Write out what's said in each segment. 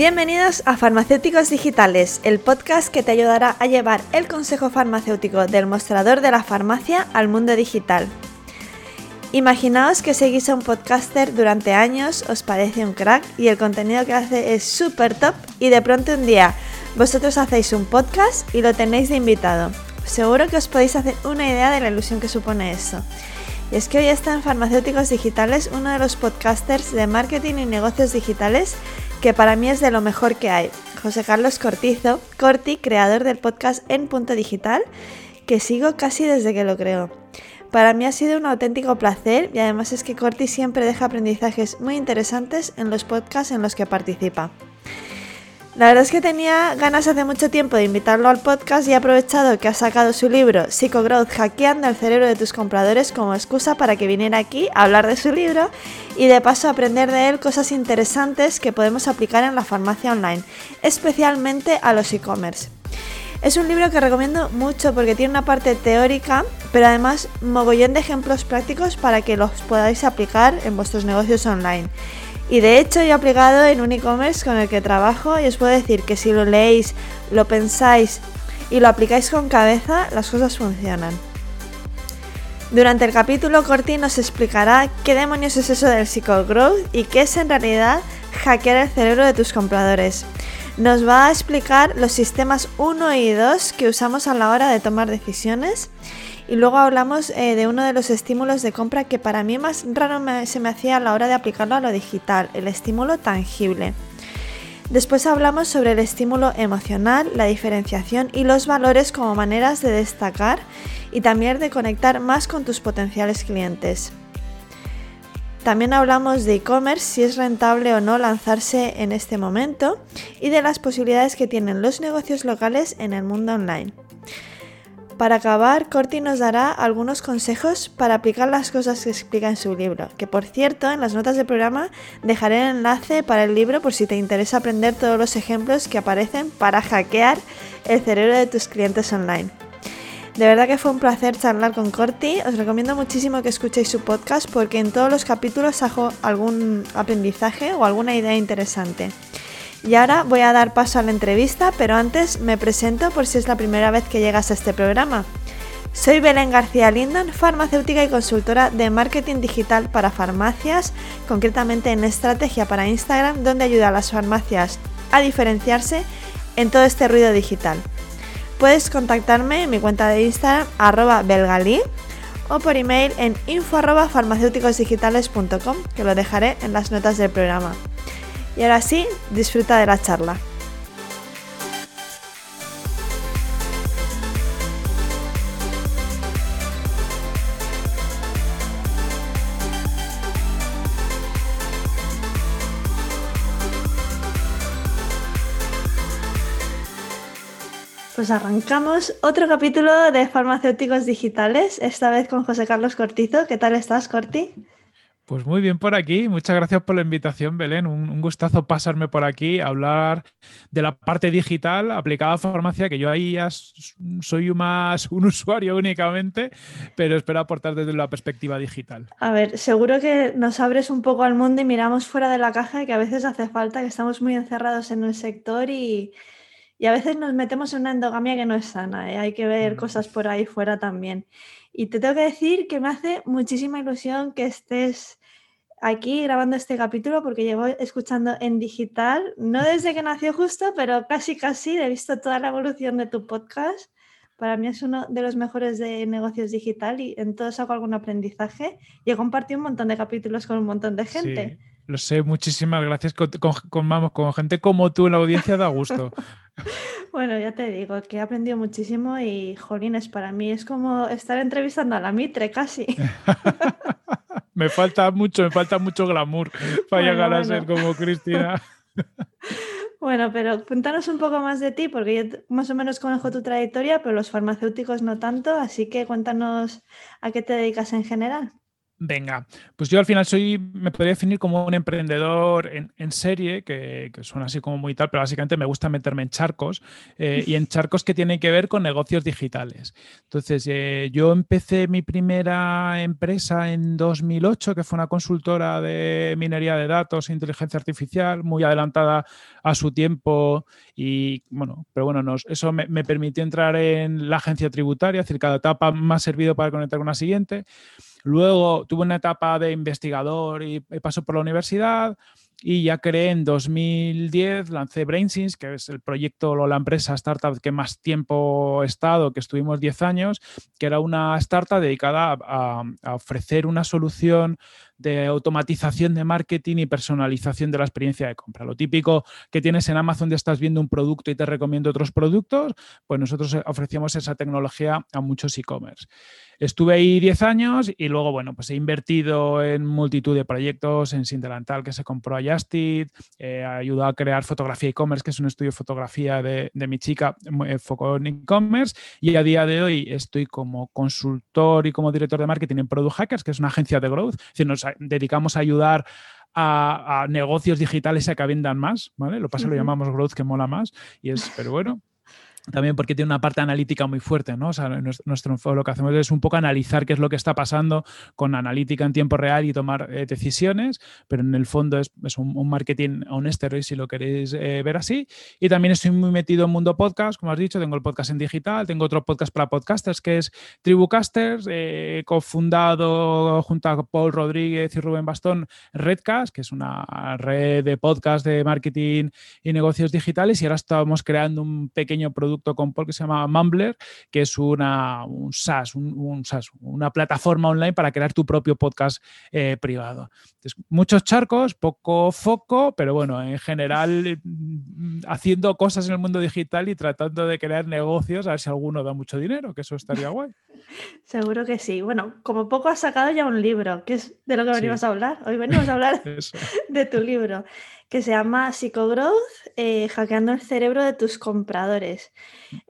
Bienvenidos a Farmacéuticos Digitales, el podcast que te ayudará a llevar el consejo farmacéutico del mostrador de la farmacia al mundo digital. Imaginaos que seguís a un podcaster durante años, os parece un crack y el contenido que hace es súper top y de pronto un día vosotros hacéis un podcast y lo tenéis de invitado. Seguro que os podéis hacer una idea de la ilusión que supone eso. Y es que hoy está en Farmacéuticos Digitales uno de los podcasters de marketing y negocios digitales que para mí es de lo mejor que hay. José Carlos Cortizo, Corti, creador del podcast En Punto Digital, que sigo casi desde que lo creó. Para mí ha sido un auténtico placer y además es que Corti siempre deja aprendizajes muy interesantes en los podcasts en los que participa. La verdad es que tenía ganas hace mucho tiempo de invitarlo al podcast y he aprovechado que ha sacado su libro Psychogrowth Hackeando el cerebro de tus compradores como excusa para que viniera aquí a hablar de su libro y de paso aprender de él cosas interesantes que podemos aplicar en la farmacia online, especialmente a los e-commerce. Es un libro que recomiendo mucho porque tiene una parte teórica, pero además mogollón de ejemplos prácticos para que los podáis aplicar en vuestros negocios online. Y de hecho yo he aplicado en un e-commerce con el que trabajo y os puedo decir que si lo leéis, lo pensáis y lo aplicáis con cabeza, las cosas funcionan. Durante el capítulo, Corti nos explicará qué demonios es eso del Growth y qué es en realidad hackear el cerebro de tus compradores. Nos va a explicar los sistemas 1 y 2 que usamos a la hora de tomar decisiones y luego hablamos eh, de uno de los estímulos de compra que para mí más raro se me hacía a la hora de aplicarlo a lo digital, el estímulo tangible. Después hablamos sobre el estímulo emocional, la diferenciación y los valores como maneras de destacar y también de conectar más con tus potenciales clientes. También hablamos de e-commerce, si es rentable o no lanzarse en este momento y de las posibilidades que tienen los negocios locales en el mundo online. Para acabar, Corti nos dará algunos consejos para aplicar las cosas que explica en su libro, que por cierto en las notas del programa dejaré el enlace para el libro por si te interesa aprender todos los ejemplos que aparecen para hackear el cerebro de tus clientes online. De verdad que fue un placer charlar con Corti. Os recomiendo muchísimo que escuchéis su podcast porque en todos los capítulos hago algún aprendizaje o alguna idea interesante. Y ahora voy a dar paso a la entrevista, pero antes me presento por si es la primera vez que llegas a este programa. Soy Belén García Lindon, farmacéutica y consultora de marketing digital para farmacias, concretamente en estrategia para Instagram, donde ayuda a las farmacias a diferenciarse en todo este ruido digital. Puedes contactarme en mi cuenta de Instagram arroba belgalí o por email en info arroba que lo dejaré en las notas del programa. Y ahora sí, disfruta de la charla. Pues arrancamos otro capítulo de farmacéuticos digitales, esta vez con José Carlos Cortizo. ¿Qué tal estás, Corti? Pues muy bien por aquí. Muchas gracias por la invitación, Belén. Un, gustazo pasarme por aquí a hablar de la parte digital aplicada a farmacia, que yo ahí ya soy más un usuario únicamente, pero espero aportar desde la perspectiva digital. A ver, seguro que nos abres un poco al mundo y miramos fuera de la caja, que a veces hace falta, que estamos muy encerrados en el sector y, a veces nos metemos en una endogamia que no es sana. ¿eh? Hay que ver mm. cosas por ahí fuera también. Y te tengo que decir que me hace muchísima ilusión que estés aquí grabando este capítulo porque llevo escuchando en digital, no desde que nació justo, pero casi casi he visto toda la evolución de tu podcast. Para mí es uno de los mejores de negocios digital y en todo saco algún aprendizaje y he compartido un montón de capítulos con un montón de gente. Sí, lo sé, muchísimas gracias. Con, vamos, con gente como tú en la audiencia da gusto. bueno, ya te digo que he aprendido muchísimo y, jolines, para mí es como estar entrevistando a la Mitre casi. me falta mucho, me falta mucho glamour para llegar a ser como Cristina. Bueno, pero cuéntanos un poco más de ti, porque yo más o menos conozco tu trayectoria, pero los farmacéuticos no tanto, así que cuéntanos a qué te dedicas en general. Venga, pues yo al final soy, me podría definir como un emprendedor en, serie, que, suena así como muy tal, pero básicamente me gusta meterme en charcos eh, y en charcos que tienen que ver con negocios digitales. Entonces, eh, yo empecé mi primera empresa en 2008, que fue una consultora de minería de datos e inteligencia artificial, muy adelantada a su tiempo y bueno, pero bueno, eso me, me permitió entrar en la agencia tributaria, es decir, cada etapa me ha servido para conectar con la siguiente. Luego tuve una etapa de investigador y, pasó por la universidad y ya creé en 2010, lancé BrainSins, que es el proyecto o la empresa startup que más tiempo he estado, que estuvimos 10 años, que era una startup dedicada a, a ofrecer una solución de automatización de marketing y personalización de la experiencia de compra. Lo típico que tienes en Amazon de estás viendo un producto y te recomiendo otros productos, pues nosotros ofrecíamos esa tecnología a muchos e-commerce. Estuve ahí 10 años y luego, bueno, pues he invertido en multitud de proyectos, en Sindelantal, que se compró a Justit, he ayudado a crear Fotografía e-commerce, que es un estudio de fotografía de, mi chica, foco en e-commerce, y a día de hoy estoy como consultor y como director de marketing en Product Hackers, que es una agencia de growth, es decir, nos dedicamos a ayudar a, negocios digitales a que vendan más, ¿vale? Lo pasa, lo llamamos growth, que mola más, y es, pero bueno, también porque tiene una parte analítica muy fuerte, ¿no? O sea, nuestro, lo que hacemos es un poco analizar qué es lo que está pasando con analítica en tiempo real y tomar eh, decisiones, pero en el fondo es, un, marketing honesto, si lo queréis eh, ver así. Y también estoy muy metido en mundo podcast, como has dicho, tengo el podcast en digital, tengo otro podcast para podcasters que es Tribucasters, eh, cofundado junto a Paul Rodríguez y Rubén Bastón Redcast, que es una red de podcast de marketing y negocios digitales, y ahora estamos creando un pequeño producto con Paul que se llama Mumbler, que es una, un SaaS, un, una plataforma online para crear tu propio podcast eh, privado. muchos charcos, poco foco, pero bueno, en general mm, haciendo cosas en el mundo digital y tratando de crear negocios, a ver si alguno da mucho dinero, que eso estaría guay. Seguro que sí. Bueno, como poco has sacado ya un libro, que es de lo que venimos a hablar. Hoy venimos a hablar de tu libro que se llama Psychogrowth, eh, hackeando el cerebro de tus compradores.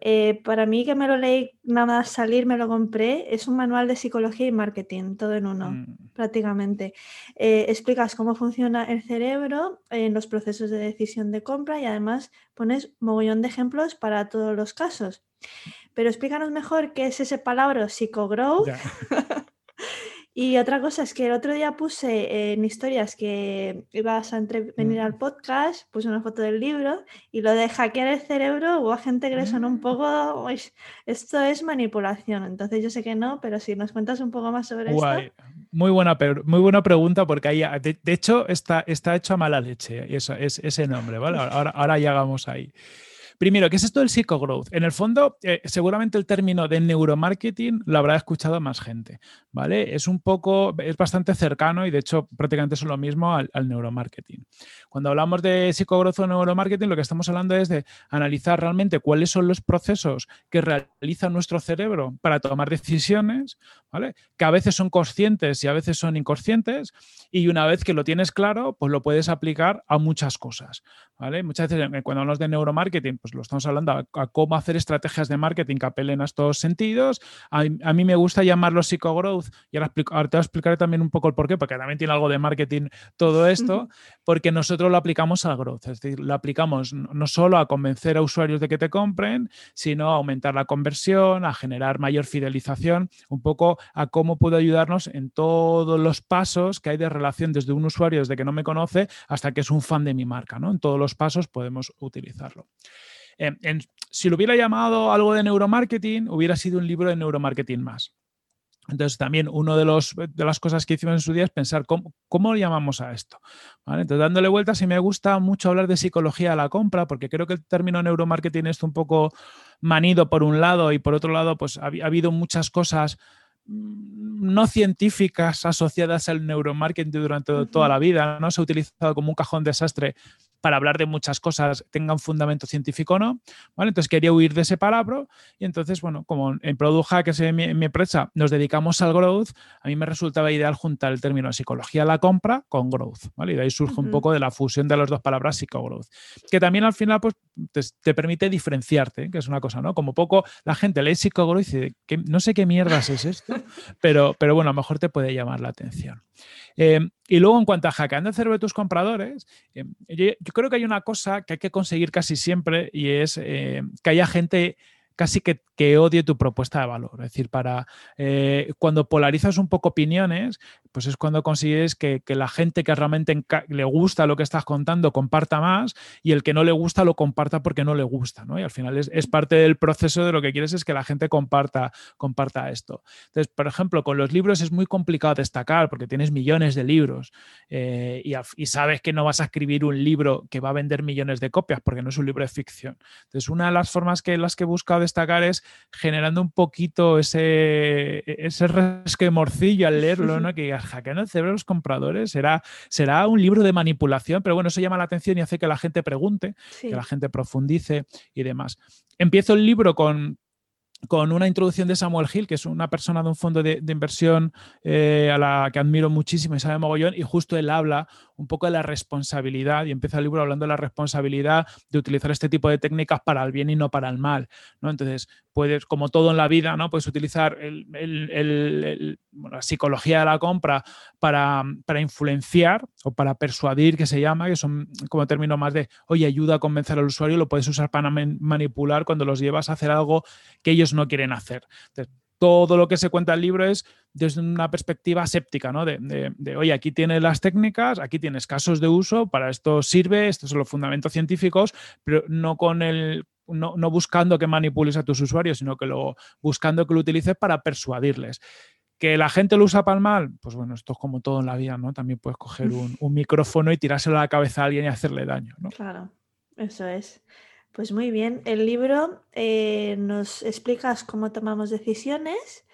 Eh, para mí que me lo leí nada más salir, me lo compré, es un manual de psicología y marketing, todo en uno, mm. prácticamente. Eh, explicas cómo funciona el cerebro en los procesos de decisión de compra y además pones mogollón de ejemplos para todos los casos. Pero explícanos mejor qué es ese palabra psicogrowth. Y otra cosa es que el otro día puse en historias que ibas a venir al podcast, puse una foto del libro y lo de hackear el cerebro, hubo gente que le sonó un poco, ah. esto es manipulación. Entonces yo sé que no, pero si nos cuentas un poco más sobre esto. Muy buena, muy buena pregunta porque ahí, de, hecho, está, está hecho a mala leche eso, es, ese nombre, ¿vale? Ahora, ahora llegamos ahí. Primero, ¿qué es esto del psychogrowth? En el fondo, eh, seguramente el término de neuromarketing lo habrá escuchado más gente, ¿vale? Es un poco, es bastante cercano y de hecho prácticamente es lo mismo al, neuromarketing. Cuando hablamos de psychogrowth o neuromarketing, lo que estamos hablando es de analizar realmente cuáles son los procesos que realiza nuestro cerebro para tomar decisiones, ¿vale? Que a veces son conscientes y a veces son inconscientes y una vez que lo tienes claro, pues lo puedes aplicar a muchas cosas, ¿vale? Muchas veces eh, cuando hablamos de neuromarketing, pues lo estamos hablando a, cómo hacer estrategias de marketing que apelen a estos sentidos. A, mí me gusta llamarlo psicogrowth y ahora, te voy a explicar también un poco el porqué, porque también tiene algo de marketing todo esto, porque nosotros lo aplicamos al growth, es decir, lo aplicamos no solo a convencer a usuarios de que te compren, sino a aumentar la conversión, a generar mayor fidelización, un poco a cómo puedo ayudarnos en todos los pasos que hay de relación desde un usuario, desde que no me conoce hasta que es un fan de mi marca, ¿no? En todos los pasos podemos utilizarlo. Em, si lo hubiera llamado algo de neuromarketing, hubiera sido un libro de neuromarketing más. Entonces, también una de, de las cosas que hicimos en su día es pensar cómo, cómo llamamos a esto. Entonces, dándole vueltas, y me gusta mucho hablar de psicología a la compra, porque creo que el término neuromarketing es un poco manido por un lado y por otro lado, pues ha, habido muchas cosas no científicas asociadas al neuromarketing durante toda la vida, ¿no? Se ha utilizado como un cajón desastre para hablar de muchas cosas tengan fundamento científico o no. ¿vale? Entonces quería huir de ese palabra y entonces, bueno, como en Product Hackers, en mi, en mi empresa, nos dedicamos al growth, a mí me resultaba ideal juntar el término psicología a la compra con growth. ¿vale? Y de ahí surge un poco de la fusión de las dos palabras psico-growth, que también al final pues, te, permite diferenciarte, que es una cosa, ¿no? Como poco la gente lee psico-growth y dice, no sé qué mierdas es esto, Pero, pero bueno, a lo mejor te puede llamar la atención. Eh, y luego, en cuanto a hackeando el cerebro de tus compradores, eh, yo, creo que hay una cosa que hay que conseguir casi siempre y es que haya gente casi que, que, odie tu propuesta de valor. Es decir, para eh, cuando polarizas un poco opiniones, pues es cuando consigues que, la gente que realmente le gusta lo que estás contando comparta más y el que no le gusta lo comparta porque no le gusta. ¿no? Y al final es, parte del proceso de lo que quieres es que la gente comparta, comparta esto. Entonces, por ejemplo, con los libros es muy complicado destacar porque tienes millones de libros eh, y, y sabes que no vas a escribir un libro que va a vender millones de copias porque no es un libro de ficción. Entonces, una de las formas que las que he buscado destacar es generando un poquito ese, ese resquemorcillo al leerlo, ¿no? que hackeando el cerebro de los compradores será, será un libro de manipulación, pero bueno, eso llama la atención y hace que la gente pregunte, que la gente profundice y demás. Empiezo el libro con con una introducción de Samuel Hill, que es una persona de un fondo de, inversión eh, a la que admiro muchísimo y sabe mogollón, y justo él habla un poco de la responsabilidad, y empieza el libro hablando de la responsabilidad de utilizar este tipo de técnicas para el bien y no para el mal. ¿no? Entonces, puedes, como todo en la vida, ¿no? puedes utilizar la psicología de la compra para, influenciar o para persuadir, que se llama, que son como término más de, oye, ayuda a convencer al usuario, lo puedes usar para manipular cuando los llevas a hacer algo que ellos no quieren hacer. Todo lo que se cuenta en el libro es desde una perspectiva séptica, ¿no? De, oye, aquí tienes las técnicas, aquí tienes casos de uso, para esto sirve, estos son los fundamentos científicos, pero no con el no, buscando que manipules a tus usuarios, sino que lo buscando que lo utilices para persuadirles. ¿Que la gente lo usa para el mal? Pues bueno, esto es como todo en la vida, ¿no? También puedes coger un, micrófono y tirárselo a la cabeza a alguien y hacerle daño, ¿no? Claro, eso es. Pues muy bien, el libro eh, nos explicas cómo tomamos decisiones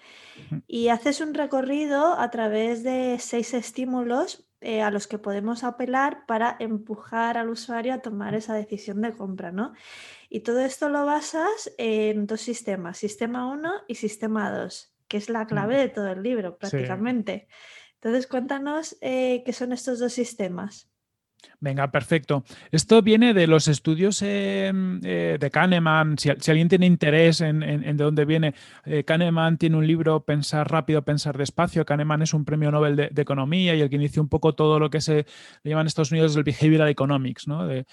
y haces un recorrido a través de seis estímulos eh, a los que podemos apelar para empujar al usuario a tomar esa decisión de compra, ¿no? Y todo esto lo basas en dos sistemas, sistema 1 y sistema 2, que es la clave de todo el libro prácticamente. Entonces, cuéntanos eh, qué son estos dos sistemas. Venga, perfecto. Esto viene de los estudios em, eh, de Kahneman. Si, alguien tiene interés en, de dónde viene, eh, Kahneman tiene un libro Pensar rápido, pensar despacio. Kahneman es un premio Nobel de, Economía y el que inició un poco todo lo que se le llama en Estados Unidos el behavioral economics, ¿no? de,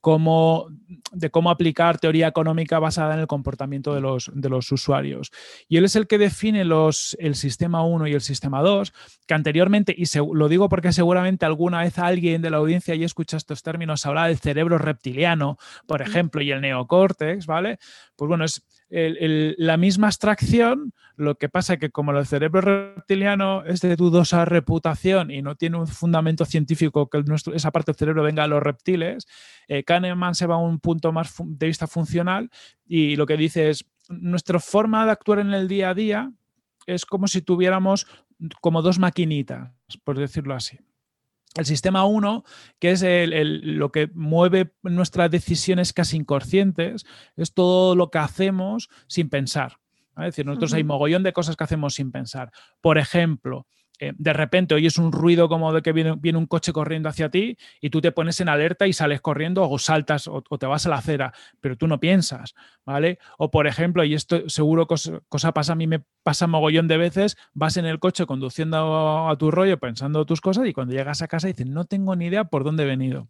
cómo, de cómo aplicar teoría económica basada en el comportamiento de los, de los usuarios. Y él es el que define los, el sistema 1 y el sistema 2, que anteriormente, y lo digo porque seguramente alguna vez alguien de la audiencia ya escucha estos términos, habla del cerebro reptiliano, por ejemplo, y el neocórtex, ¿vale? Pues bueno, es la misma abstracción, lo que pasa es que como el cerebro reptiliano es de dudosa reputación y no tiene un fundamento científico que esa parte del cerebro venga a los reptiles, eh, Kahneman se va a un punto más de vista funcional y lo que dice es, nuestra forma de actuar en el día a día es como si tuviéramos como dos maquinitas, por decirlo así. El sistema 1, que es lo que mueve nuestras decisiones casi inconscientes, es todo lo que hacemos sin pensar. Es decir, nosotros hay mogollón de cosas que hacemos sin pensar. Por ejemplo, eh, de repente oyes un ruido como de que viene, viene, un coche corriendo hacia ti y tú te pones en alerta y sales corriendo o saltas o, te vas a la acera, pero tú no piensas, ¿vale? O por ejemplo, y esto seguro cosa, cosa pasa, a mí me pasa mogollón de veces, vas en el coche conduciendo a, tu rollo, pensando tus cosas y cuando llegas a casa dices, no tengo ni idea por dónde he venido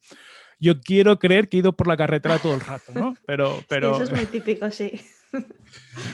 yo quiero creer que he ido por la carretera todo el rato, ¿no? Pero, pero... eso es muy típico, sí.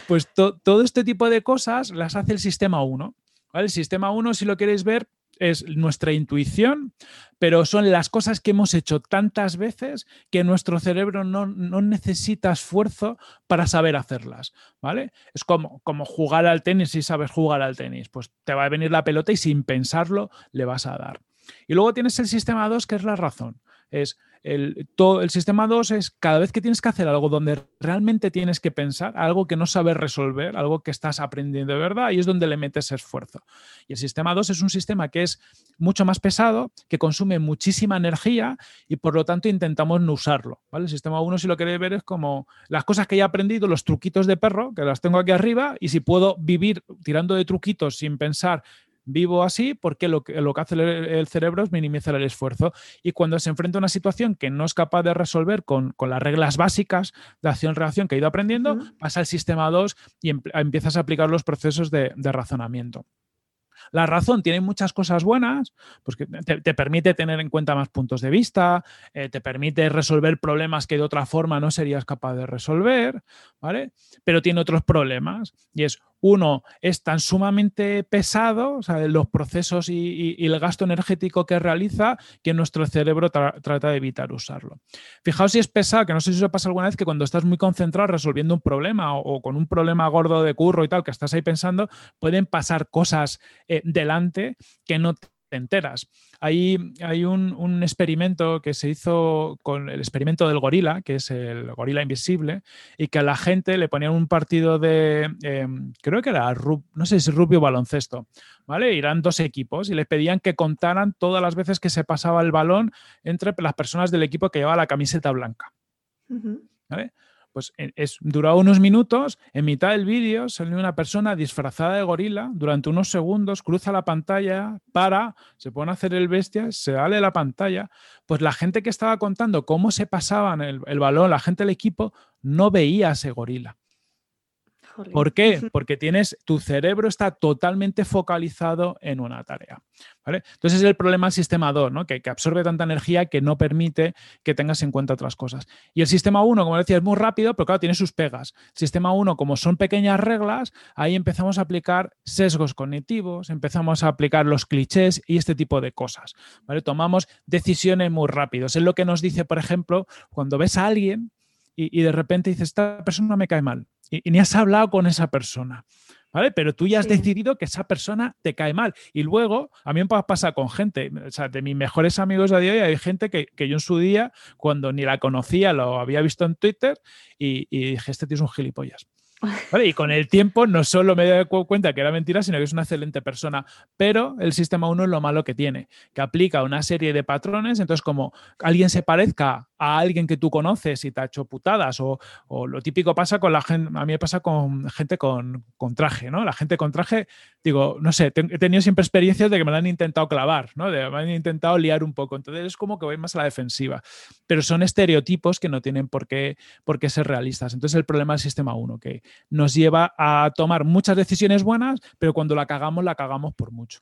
Pues todo este tipo de cosas las hace el sistema 1. El sistema 1, si lo queréis ver, es nuestra intuición, pero son las cosas que hemos hecho tantas veces que nuestro cerebro no, necesita esfuerzo para saber hacerlas, ¿vale? Es como, como jugar al tenis si sabes jugar al tenis, pues te va a venir la pelota y sin pensarlo le vas a dar. Y luego tienes el sistema 2, que es la razón. Es el, todo, el sistema 2 es cada vez que tienes que hacer algo donde realmente tienes que pensar, algo que no sabes resolver, algo que estás aprendiendo de verdad, y es donde le metes esfuerzo. Y el sistema 2 es un sistema que es mucho más pesado, que consume muchísima energía y por lo tanto intentamos no usarlo. ¿vale? El sistema 1, si lo queréis ver, es como las cosas que ya he aprendido, los truquitos de perro, que las tengo aquí arriba, y si puedo vivir tirando de truquitos sin pensar vivo así porque lo que, lo que hace el, cerebro es minimizar el esfuerzo. Y cuando se enfrenta a una situación que no es capaz de resolver con, las reglas básicas de acción-reacción que ha ido aprendiendo, pasa al sistema 2 y empiezas a aplicar los procesos de razonamiento. La razón tiene muchas cosas buenas, pues que te, permite tener en cuenta más puntos de vista, eh, te permite resolver problemas que de otra forma no serías capaz de resolver, ¿vale? Pero tiene otros problemas y es uno es tan sumamente pesado, o sea, los procesos y, el gasto energético que realiza, que nuestro cerebro trata de evitar usarlo. Fijaos si es pesado, que no sé si os pasa alguna vez que cuando estás muy concentrado resolviendo un problema o, con un problema gordo de curro y tal, que estás ahí pensando, pueden pasar cosas eh, delante que no te enteras. Hay, hay un, experimento que se hizo con el experimento del gorila, que es el gorila invisible, y que a la gente le ponían un partido de, em, creo que era, no sé si rugby o baloncesto, ¿vale? Irán dos equipos y le pedían que contaran todas las veces que se pasaba el balón entre las personas del equipo que llevaba la camiseta blanca. ¿Vale? Pues eh, es, duró unos minutos, en mitad del vídeo salió una persona disfrazada de gorila, durante unos segundos cruza la pantalla, para, se pone a hacer el bestia, se sale la pantalla, pues la gente que estaba contando cómo se pasaban el, el balón, la gente del equipo, no veía a ese gorila. ¿Por qué? Porque tienes, tu cerebro está totalmente focalizado en una tarea. ¿vale? Entonces es el problema del sistema 2, ¿no? que, absorbe tanta energía que no permite que tengas en cuenta otras cosas. Y el sistema 1, como decía, es muy rápido, pero claro, tiene sus pegas. sistema 1, como son pequeñas reglas, ahí empezamos a aplicar sesgos cognitivos, empezamos a aplicar los clichés y este tipo de cosas. ¿vale? Tomamos decisiones muy rápidos. Es lo que nos dice, por ejemplo, cuando ves a alguien y, y de repente dices, esta persona me cae mal y, ni has hablado con esa persona. ¿Vale? Pero tú ya has decidido que esa persona te cae mal. Y luego, a mí me pasa con gente, o sea, de mis mejores amigos a día de hoy, hay gente que, yo en su día, cuando ni la conocía, lo había visto en Twitter y, y dije, este tío es un gilipollas. Y con el tiempo no solo me dado cuenta que era mentira, sino que es una excelente persona. Pero el sistema 1 es lo malo que tiene, que aplica una serie de patrones. Entonces, como alguien se parezca a alguien que tú conoces y te ha hecho putadas, o, lo típico pasa con la gente, a mí me pasa con gente con, traje, ¿no? La gente con traje, digo, no sé, he tenido siempre experiencias de que me la han intentado clavar, ¿no? De, me han intentado liar un poco. Entonces es como que voy más a la defensiva. Pero son estereotipos que no tienen por qué, por qué ser realistas. Entonces el problema del sistema 1, que nos lleva a tomar muchas decisiones buenas, pero cuando la cagamos, la cagamos por mucho.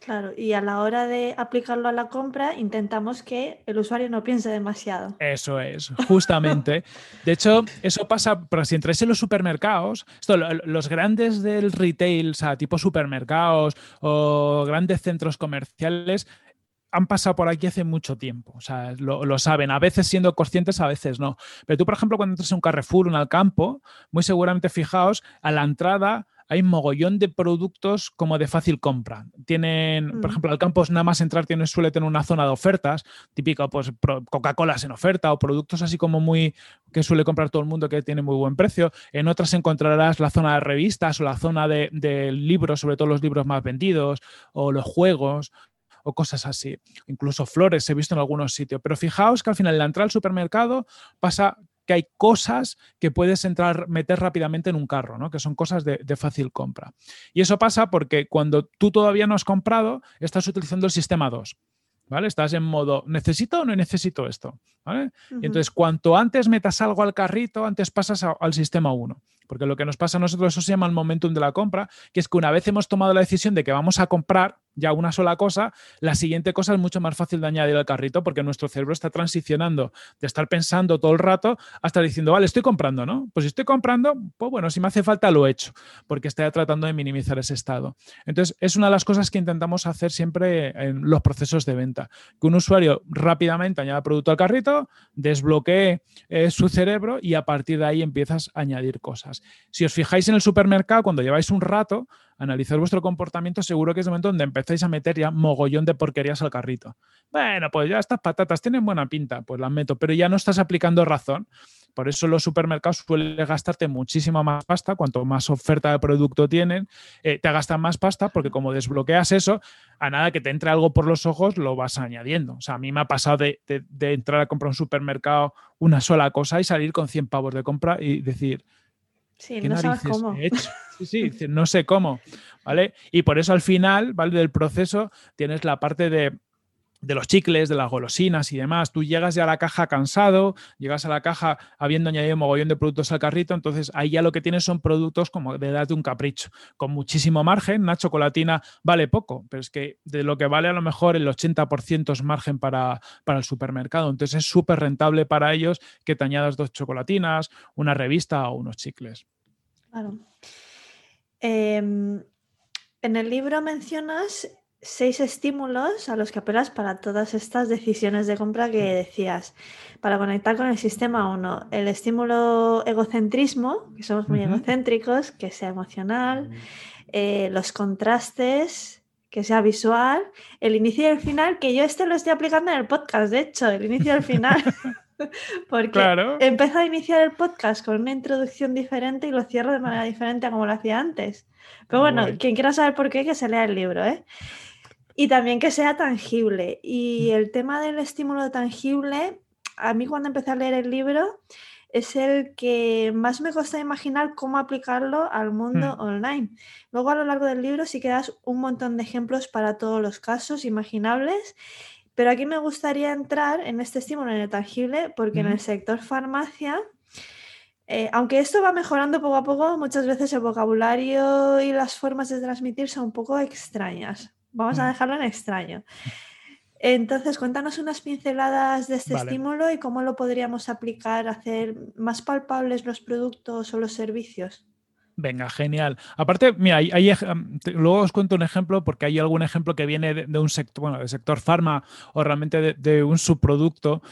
Claro, y a la hora de aplicarlo a la compra, intentamos que el usuario no piense demasiado. Eso es, justamente. De hecho, eso pasa, pero si entráis en los supermercados, esto, los grandes del retail, o sea, tipo supermercados o grandes centros comerciales, han pasado por aquí hace mucho tiempo, o sea, lo, lo, saben, a veces siendo conscientes, a veces no. Pero tú, por ejemplo, cuando entras en un Carrefour, un Alcampo, muy seguramente fijaos, a la entrada hay un mogollón de productos como de fácil compra. Tienen, por mm. ejemplo, al campus nada más entrar tiene, suele tener una zona de ofertas, típico, pues Coca-Cola en oferta o productos así como muy que suele comprar todo el mundo que tiene muy buen precio. En otras encontrarás la zona de revistas o la zona de, de libros, sobre todo los libros más vendidos o los juegos o cosas así. Incluso flores he visto en algunos sitios. Pero fijaos que al final, la entrada al supermercado pasa que hay cosas que puedes entrar, meter rápidamente en un carro, ¿no? que son cosas de, fácil compra. Y eso pasa porque cuando tú todavía no has comprado, estás utilizando el sistema 2. ¿Vale? Estás en modo, ¿necesito o no necesito esto? ¿Vale? Y entonces, cuanto antes metas algo al carrito, antes pasas al sistema 1. Porque lo que nos pasa a nosotros, eso se llama el momentum de la compra, que es que una vez hemos tomado la decisión de que vamos a comprar, ya una sola cosa, la siguiente cosa es mucho más fácil de añadir al carrito porque nuestro cerebro está transicionando de estar pensando todo el rato hasta diciendo, vale, estoy comprando, ¿no? Pues si estoy comprando, pues bueno, si me hace falta lo he hecho, porque estoy tratando de minimizar ese estado. Entonces, es una de las cosas que intentamos hacer siempre en los procesos de venta, que un usuario rápidamente añada producto al carrito, desbloquee eh, su cerebro y a partir de ahí empiezas a añadir cosas. Si os fijáis en el supermercado, cuando lleváis un rato, analizar vuestro comportamiento, seguro que es el momento donde empezáis a meter ya mogollón de porquerías al carrito. Bueno, pues ya estas patatas tienen buena pinta, pues las meto, pero ya no estás aplicando razón. Por eso los supermercados suelen gastarte muchísima más pasta, cuanto más oferta de producto tienen, eh, te gastan más pasta porque como desbloqueas eso, a nada que te entre algo por los ojos, lo vas añadiendo. O sea, a mí me ha pasado de, entrar a comprar un supermercado una sola cosa y salir con 100 pavos de compra y decir, Sí, no sabes cómo. Sí, sí, no sé cómo, ¿vale? Y por eso al final, ¿vale? Del proceso tienes la parte de de los chicles, de las golosinas y demás. Tú llegas ya a la caja cansado, llegas a la caja habiendo añadido mogollón de productos al carrito, entonces ahí ya lo que tienes son productos como de darte un capricho, con muchísimo margen. Una chocolatina vale poco, pero es que de lo que vale a lo mejor el 80% es margen para, para el supermercado. Entonces es súper rentable para ellos que te añadas dos chocolatinas, una revista o unos chicles. Claro. Em, en el libro mencionas seis estímulos a los que apelas para todas estas decisiones de compra que mm. decías. Para conectar con el sistema 1, el estímulo egocentrismo, que somos muy egocéntricos, que sea emocional, eh, los contrastes, que sea visual, el inicio y el final, que yo este lo estoy aplicando en el podcast, de hecho, el inicio y el final. Porque claro. empezó a iniciar el podcast con una introducción diferente y lo cierro de manera diferente a como lo hacía antes. Pero bueno, quien quiera saber por qué, que se lea el libro, ¿eh? Y también que sea tangible. Y mm. el tema del estímulo tangible, a mí cuando empecé a leer el libro, es el que más me costó imaginar cómo aplicarlo al mundo mm. online. Luego a lo largo del libro sí que das un montón de ejemplos para todos los casos imaginables, pero aquí me gustaría entrar en este estímulo en el tangible porque en el sector farmacia, eh, aunque esto va mejorando poco a poco, muchas veces el vocabulario y las formas de transmitir son un poco extrañas. Vamos a mm. dejarlo en extraño. Entonces, cuéntanos unas pinceladas de este estímulo y cómo lo podríamos aplicar, hacer más palpables los productos o los servicios. Venga, genial. Aparte, mira, hay, luego os cuento un ejemplo porque hay algún ejemplo que viene de, un sector, bueno, del sector farma o realmente de, un subproducto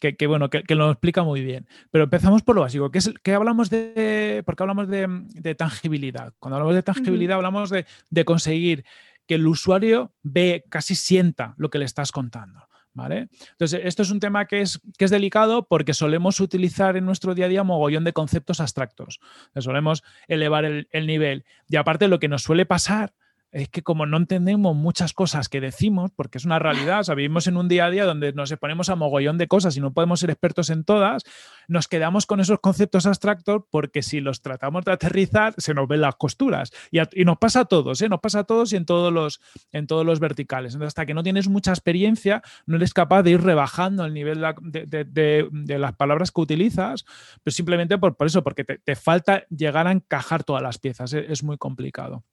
que, bueno, que, lo explica muy bien. Pero empezamos por lo básico, que es que hablamos de, porque hablamos de, tangibilidad. Cuando hablamos de tangibilidad, hablamos de conseguir que el usuario ve, casi sienta lo que le estás contando. ¿Vale? Entonces, esto es un tema que es, que es delicado porque solemos utilizar en nuestro día a día mogollón de conceptos abstractos. Solemos elevar el, el nivel. Y aparte, lo que nos suele pasar es que como no entendemos muchas cosas que decimos, porque es una realidad, o vivimos en un día a día donde nos exponemos a mogollón de cosas y no podemos ser expertos en todas, nos quedamos con esos conceptos abstractos porque si los tratamos de aterrizar se nos ven las costuras. Y, nos pasa a todos, ¿eh? nos pasa a todos y en todos, los, en todos los verticales. Hasta que no tienes mucha experiencia, no eres capaz de ir rebajando el nivel de, las palabras que utilizas, pero simplemente por, por eso, porque te, falta llegar a encajar todas las piezas. ¿eh? es muy complicado.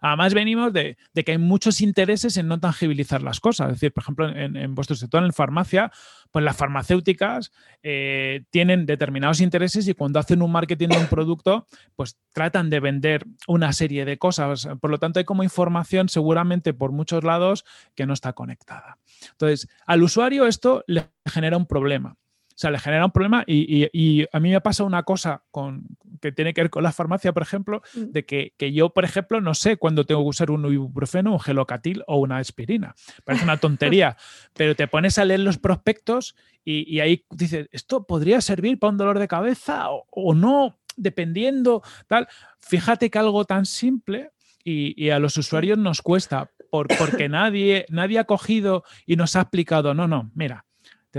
Además, venimos de, que hay muchos intereses en no tangibilizar las cosas. Es decir, por ejemplo, en, vuestro sector, en farmacia, pues las farmacéuticas eh, tienen determinados intereses y cuando hacen un marketing de un producto, pues tratan de vender una serie de cosas. Por lo tanto, hay como información seguramente por muchos lados que no está conectada. Entonces, al usuario esto le genera un problema. O sea, le genera un problema y, a mí me pasa una cosa con, que tiene que ver con la farmacia, por ejemplo, mm. de que, yo, por ejemplo, no sé cuándo tengo que usar un ibuprofeno, un gelocatil o una aspirina. Parece una tontería, pero te pones a leer los prospectos y, ahí dices, ¿esto podría servir para un dolor de cabeza o, no? Dependiendo, tal. Fíjate que algo tan simple y, a los usuarios nos cuesta porque nadie, nadie ha cogido y nos ha explicado, no, no, mira,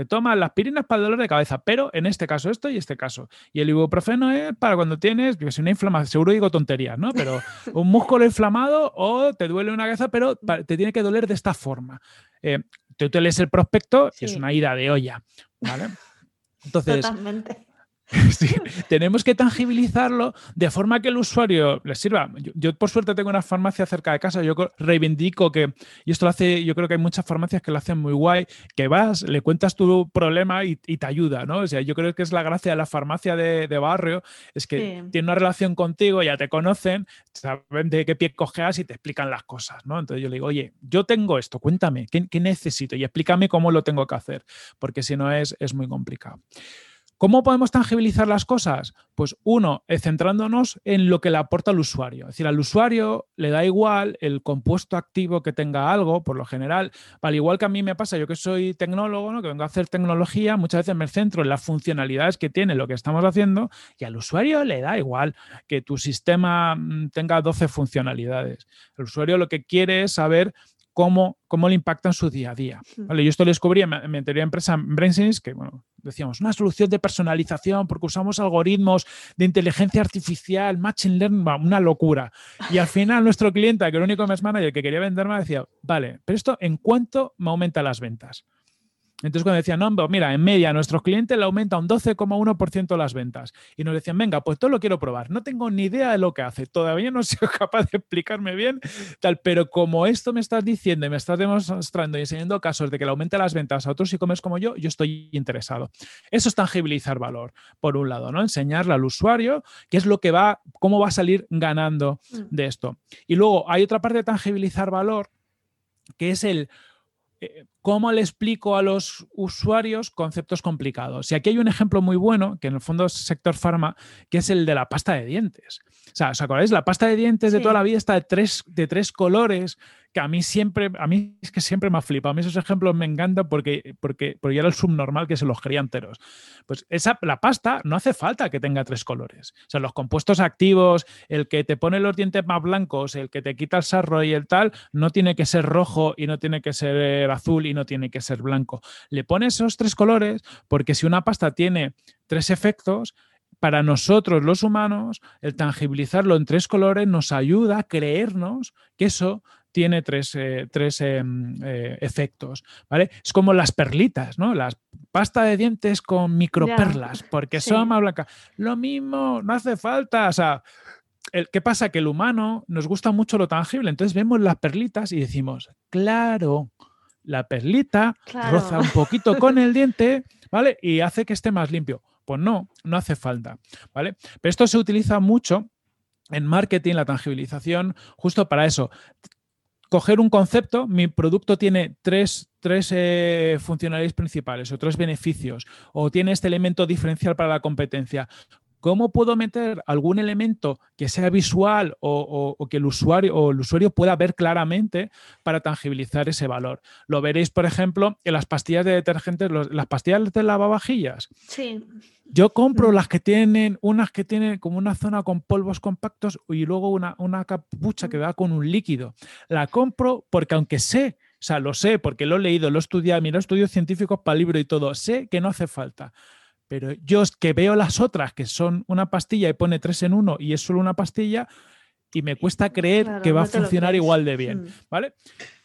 te tomas las aspirinas para el dolor de cabeza, pero en este caso esto y este caso. Y el ibuprofeno es para cuando tienes, yo una inflamación, seguro digo tonterías, ¿no? Pero un músculo inflamado o te duele una cabeza, pero te tiene que doler de esta forma. Eh, tú te lees el prospecto y es una ida de olla, ¿vale? Entonces, Totalmente. tenemos que tangibilizarlo de forma que el usuario le sirva. Yo, por suerte tengo una farmacia cerca de casa, yo reivindico que, y esto lo hace, yo creo que hay muchas farmacias que lo hacen muy guay, que vas, le cuentas tu problema y, te ayuda, ¿no? O sea, yo creo que es la gracia de la farmacia de, barrio, es que tiene una relación contigo, ya te conocen, saben de qué pie cojeas y te explican las cosas, ¿no? Entonces yo le digo, oye, yo tengo esto, cuéntame, ¿qué, qué necesito? Y explícame cómo lo tengo que hacer, porque si no es, es muy complicado. ¿Cómo podemos tangibilizar las cosas? Pues uno, eh, centrándonos en lo que le aporta al usuario. Es decir, al usuario le da igual el compuesto activo que tenga algo, por lo general, al igual que a mí me pasa, yo que soy tecnólogo, ¿no? que vengo a hacer tecnología, muchas veces me centro en las funcionalidades que tiene lo que estamos haciendo y al usuario le da igual que tu sistema mm, tenga 12 funcionalidades. El usuario lo que quiere es saber cómo, cómo le impacta en su día a día. ¿vale? Yo esto lo descubrí en mi anterior empresa BrainSense, que bueno, decíamos, una solución de personalización porque usamos algoritmos de inteligencia artificial, machine learning, una locura. Y al final nuestro cliente, que era el único mes manager que quería venderme, decía, vale, pero esto en cuánto me aumenta las ventas. Entonces, cuando decían, no, mira, en media nuestros clientes le aumenta un 12,1% las ventas. Y nos decían, venga, pues todo lo quiero probar. No tengo ni idea de lo que hace. Todavía no soy capaz de explicarme bien, tal, pero como esto me estás diciendo y me estás demostrando y enseñando casos de que le aumenta las ventas a otros e-commerce como yo, yo estoy interesado. Eso es tangibilizar valor, por un lado, ¿no? Enseñarle al usuario qué es lo que va, cómo va a salir ganando mm. de esto. Y luego hay otra parte de tangibilizar valor, que es el eh, ¿Cómo le explico a los usuarios conceptos complicados? Y aquí hay un ejemplo muy bueno, que en el fondo es sector farma, que es el de la pasta de dientes. O sea, ¿os acordáis? La pasta de dientes de toda la vida está de tres, de tres colores, que a mí siempre, a mí es que siempre me ha flipado. A mí esos ejemplos me encantan porque, porque, porque era el subnormal que se los quería enteros. Pues esa, la pasta no hace falta que tenga tres colores. O sea, los compuestos activos, el que te pone los dientes más blancos, el que te quita el sarro y el tal, no tiene que ser rojo y no tiene que ser azul y no tiene que ser blanco. Le pones esos tres colores porque si una pasta tiene tres efectos, para nosotros los humanos, el tangibilizarlo en tres colores nos ayuda a creernos que eso tiene tres, eh, em, eh, efectos, ¿vale? Es como las perlitas, ¿no? Las pasta de dientes con microperlas, porque son más blancas. Lo mismo, no hace falta, o sea, ¿qué pasa? Que el humano nos gusta mucho lo tangible, entonces vemos las perlitas y decimos, claro, la perlita roza un poquito con el diente, ¿vale? Y hace que esté más limpio. Pues no, no hace falta, ¿vale? Pero esto se utiliza mucho en marketing, la tangibilización, justo para eso. Coger un concepto, mi producto tiene tres, tres eh, funcionalidades principales o tres beneficios, o tiene este elemento diferencial para la competencia. ¿Cómo puedo meter algún elemento que sea visual o, que el usuario, o el usuario pueda ver claramente para tangibilizar ese valor? Lo veréis, por ejemplo, en las pastillas de detergentes, las pastillas de lavavajillas. Sí. Yo compro mm. las que tienen, unas que tienen como una zona con polvos compactos y luego una, una capucha que va con un líquido. La compro porque aunque sé o sea, lo sé porque lo he leído, lo he estudiado, mira, estudios científicos para libro y todo. Sé que no hace falta. Pero yo es que veo las otras, que son una pastilla y pone tres en uno y es solo una pastilla, y me cuesta creer que va a funcionar igual de bien. Mm. ¿Vale?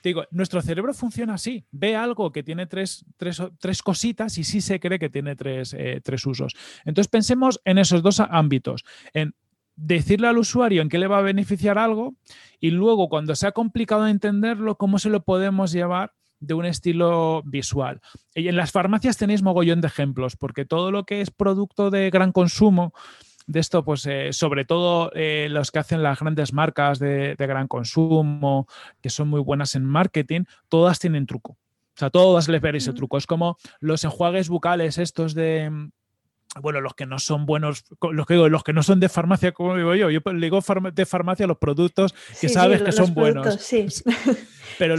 Te digo, nuestro cerebro funciona así. Ve algo que tiene tres, tres, cositas y sí se cree que tiene tres, eh, tres usos. Entonces pensemos en esos dos ámbitos. En decirle al usuario en qué le va a beneficiar algo y luego cuando sea complicado entenderlo, cómo se lo podemos llevar de un estilo visual. Y en las farmacias tenéis mogollón de ejemplos, porque todo lo que es producto de gran consumo, de esto, pues eh, sobre todo eh, los que hacen las grandes marcas de, gran consumo, que son muy buenas en marketing, todas tienen truco. O sea, todas les veréis el truco. Es como los enjuagues bucales estos de, bueno, los que no son buenos, los que, los que no son de farmacia, como digo yo, yo digo de farmacia los productos que sabes que son buenos. Sí. Pero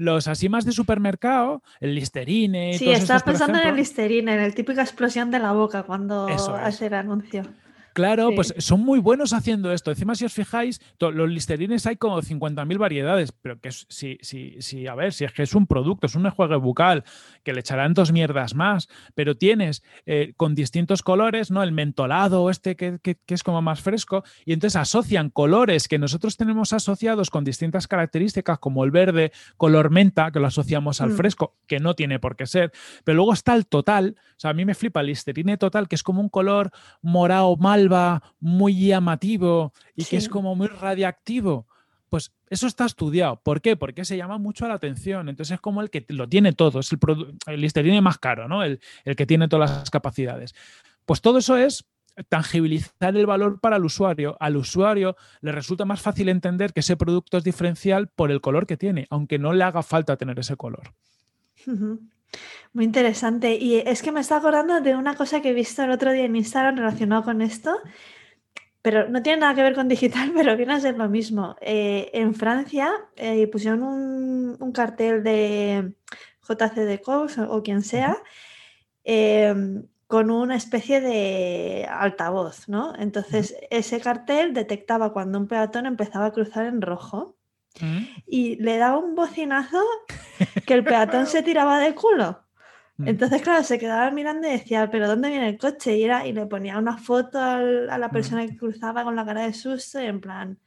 los así más de supermercado, el Listerine. Sí, estás pensando en el Listerine, en el típica explosión de la boca cuando hace el anuncio. Claro, pues son muy buenos haciendo esto. Encima, si os fijáis, los listerines hay como 50.000 variedades, pero que si, si, si, a ver, si es que es un producto, es un enjuague bucal, que le echarán dos mierdas más, pero tienes eh, con distintos colores, ¿no? El mentolado, este que, es como más fresco, y entonces asocian colores que nosotros tenemos asociados con distintas características, como el verde, color menta, que lo asociamos al mm. fresco, que no tiene por qué ser, pero luego está el total, o sea, a mí me flipa el listerine total, que es como un color morado mal muy llamativo y que es como muy radiactivo. Pues eso está estudiado. ¿Por qué? Porque se llama mucho la atención. Entonces es como el que lo tiene todo. Es el, el Listerine más caro, ¿no? El, el que tiene todas las capacidades. Pues todo eso es tangibilizar el valor para el usuario. Al usuario le resulta más fácil entender que ese producto es diferencial por el color que tiene, aunque no le haga falta tener ese color. Muy interesante. Y es que me está acordando de una cosa que he visto el otro día en Instagram relacionado con esto, pero no tiene nada que ver con digital, pero viene a ser lo mismo. Eh, en Francia eh, pusieron un, cartel de JC Cos o, quien sea em, con una especie de altavoz, ¿no? Entonces ese cartel detectaba cuando un peatón empezaba a cruzar en rojo. Mm. y le daba un bocinazo que el peatón se tiraba de culo. Mm. Entonces, claro, se quedaba mirando y decía, ¿pero dónde viene el coche? Y, era, y le ponía una foto al- a la Mm. persona que cruzaba con la cara de susto y en plan,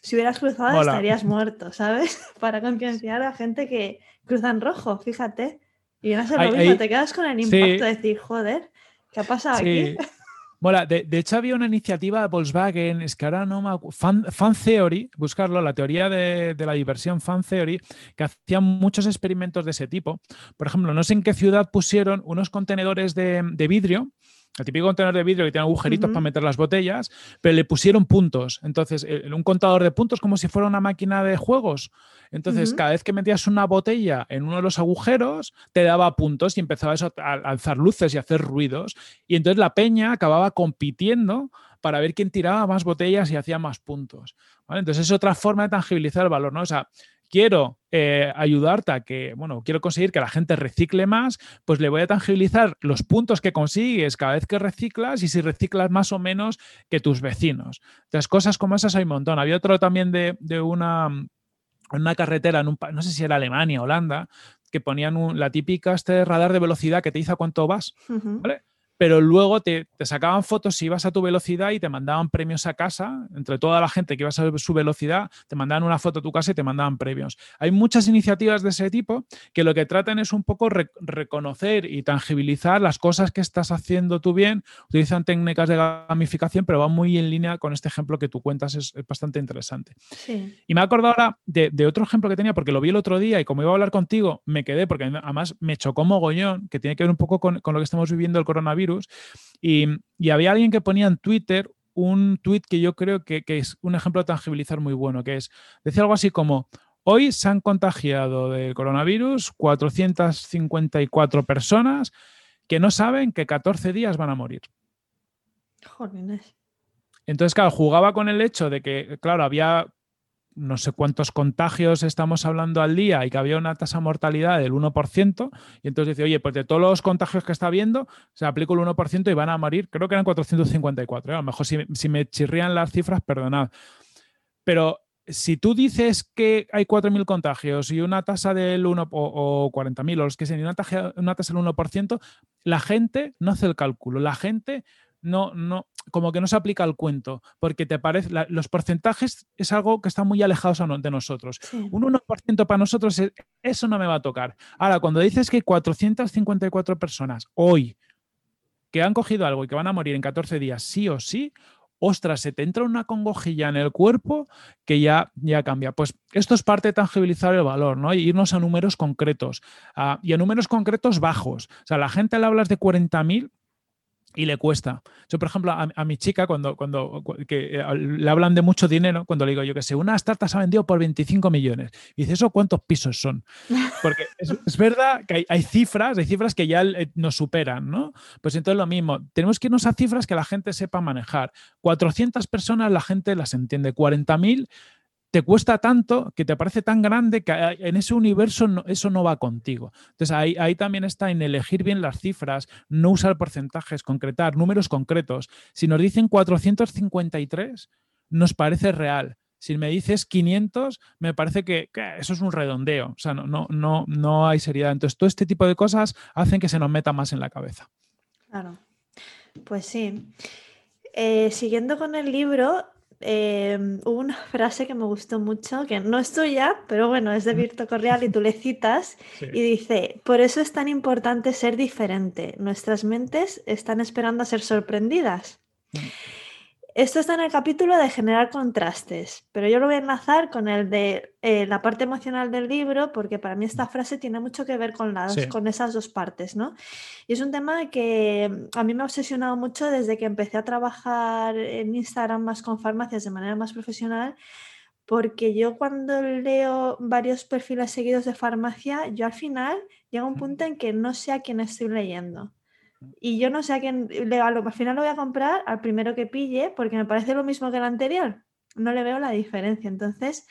si hubieras cruzado Hola. estarías muerto, ¿sabes? Para concienciar a la gente que cruza en rojo, fíjate. Y viene a ser lo mismo, te quedas con el Sí. impacto de decir, joder, ¿qué ha pasado Sí. aquí? Mola, de, hecho había una iniciativa de Volkswagen, es que ahora no me fan, Theory, buscarlo, la teoría de, la diversión Fan Theory, que hacían muchos experimentos de ese tipo. Por ejemplo, no sé en qué ciudad pusieron unos contenedores de vidrio, el típico contenedor de vidrio que tiene agujeritos para meter las botellas, pero le pusieron puntos. Entonces, un contador de puntos como si fuera una máquina de juegos. Entonces, cada vez que metías una botella en uno de los agujeros, te daba puntos y empezaba a a alzar luces y a hacer ruidos. Y entonces la peña acababa compitiendo para ver quién tiraba más botellas y hacía más puntos. ¿vale? Entonces es otra forma de tangibilizar el valor, ¿no? O sea, quiero eh, ayudarte a que, bueno, quiero conseguir que la gente recicle más, pues le voy a tangibilizar los puntos que consigues cada vez que reciclas y si reciclas más o menos que tus vecinos. Entonces, cosas como esas hay un montón. Había otro también de, de una, una carretera, en un, no sé si era Alemania, Holanda, que ponían un- la típica este radar de velocidad que te dice a cuánto vas. ¿vale? Pero luego te, te sacaban fotos si ibas a tu velocidad y te mandaban premios a casa, entre toda la gente que iba a su velocidad, te mandaban una foto a tu casa y te mandaban premios. Hay muchas iniciativas de ese tipo que lo que tratan es un poco re- reconocer y tangibilizar las cosas que estás haciendo tú bien, utilizan técnicas de gamificación, pero van muy en línea con este ejemplo que tú cuentas, es, es bastante interesante. Sí. Y me he acordado ahora de, de otro ejemplo que tenía, porque lo vi el otro día y como iba a hablar contigo, me quedé, porque además me chocó mogollón, que tiene que ver un poco con, con lo que estamos viviendo el coronavirus. Y, y había alguien que ponía en Twitter un tweet que yo creo que, que es un ejemplo de tangibilizar muy bueno, que es, decía algo así como, hoy se han contagiado del coronavirus 454 personas que no saben que 14 días van a morir. Entonces, claro, jugaba con el hecho de que, claro, había no sé cuántos contagios estamos hablando al día y que había una tasa de mortalidad del 1%, y entonces dice, oye, pues de todos los contagios que está habiendo, se aplica el 1% y van a morir, creo que eran 454, ¿eh? a lo mejor si, me chirrían las cifras, perdonad. Pero si tú dices que hay 4.000 contagios y una tasa del 1 o, o 40.000 o los que sean, y una una tasa del 1%, la gente no hace el cálculo, la gente no, no, como que no se aplica el cuento, porque te parece, la- los porcentajes es algo que está muy alejados de nosotros. Sí. Un 1% para nosotros, es- eso no me va a tocar. Ahora, cuando dices que 454 personas hoy que han cogido algo y que van a morir en 14 días, sí o sí, ostras, se te entra una congojilla en el cuerpo que ya, ya cambia. Pues esto es parte de tangibilizar el valor, ¿no? Y irnos a números concretos y a números concretos bajos. O sea, la gente le hablas de 40.000 y le cuesta. Yo, por ejemplo, a, a mi chica, cuando, cuando que, eh, le hablan de mucho dinero, cuando le digo yo que sé, una startup se ha vendido por 25 millones. Y dice, ¿eso cuántos pisos son? Porque es, es verdad que hay, hay cifras, hay cifras que ya eh, nos superan, ¿no? Pues entonces lo mismo, tenemos que irnos a cifras que la gente sepa manejar. 400 personas la gente las entiende, 40.000 te cuesta tanto, que te parece tan grande que en ese universo eso no va contigo. Entonces ahí, ahí también está en elegir bien las cifras, no usar porcentajes, concretar números concretos. Si nos dicen 453, nos parece real. Si me dices 500, me parece que, que eso es un redondeo. O sea, no, no, no, no hay seriedad. Entonces, todo este tipo de cosas hacen que se nos meta más en la cabeza. Claro. Pues sí. Eh, siguiendo con el libro, eh, hubo una frase que me gustó mucho, que no es tuya, pero bueno, es de Virto Correal y tú le citas, Sí. y dice, por eso es tan importante ser diferente. Nuestras mentes están esperando a ser sorprendidas. Mm. Esto está en el capítulo de generar contrastes, pero yo lo voy a enlazar con el de eh, la parte emocional del libro, porque para mí esta frase tiene mucho que ver con, las, Sí. con esas dos partes, ¿no? Y es un tema que mm, a mí me ha obsesionado mucho desde que empecé a trabajar en Instagram más con farmacias de manera más profesional, porque yo cuando leo varios perfiles seguidos de farmacia, yo al final llega un punto en que no sé a quién estoy leyendo. Y yo no sé a quién, le- al final lo voy a comprar al primero que pille porque me parece lo mismo que el anterior. No le veo la diferencia. Entonces,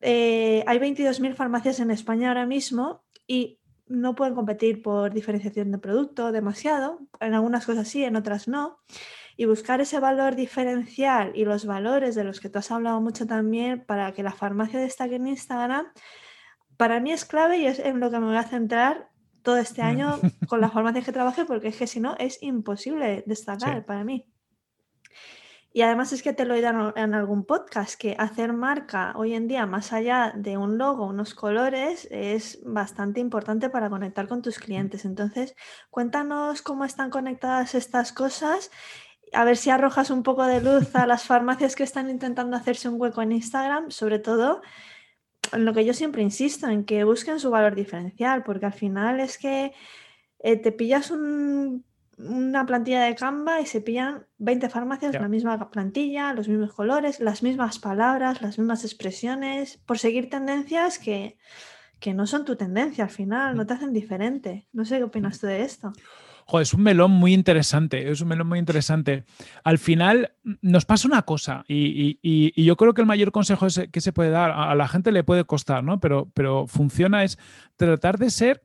eh, hay 22.000 farmacias en España ahora mismo y no pueden competir por diferenciación de producto demasiado. En algunas cosas sí, en otras no. y buscar ese valor diferencial y los valores de los que tú has hablado mucho también para que la farmacia destaque en Instagram, para mí es clave y es en lo que me voy a centrar todo este año con la farmacia que trabaje porque es que si no es imposible destacar para mí. Y además es que te lo he dado en algún podcast, que hacer marca hoy en día, más allá de un logo, unos colores, es bastante importante para conectar con tus clientes. Entonces, cuéntanos cómo están conectadas estas cosas, a ver si arrojas un poco de luz a las farmacias que están intentando hacerse un hueco en Instagram, sobre todo en lo que yo siempre insisto, en que busquen su valor diferencial, porque al final es que eh, te pillas un una plantilla de Canva y se pillan 20 farmacias, la misma plantilla, los mismos colores, las mismas palabras, las mismas expresiones, por seguir tendencias que, no son tu tendencia al final, no te hacen diferente. No sé qué opinas tú de esto. Es un melón muy interesante, es un melón muy interesante. Al final nos pasa una cosa y, yo creo que el mayor consejo que se puede dar, a, la gente le puede costar, ¿no? Pero funciona es tratar de ser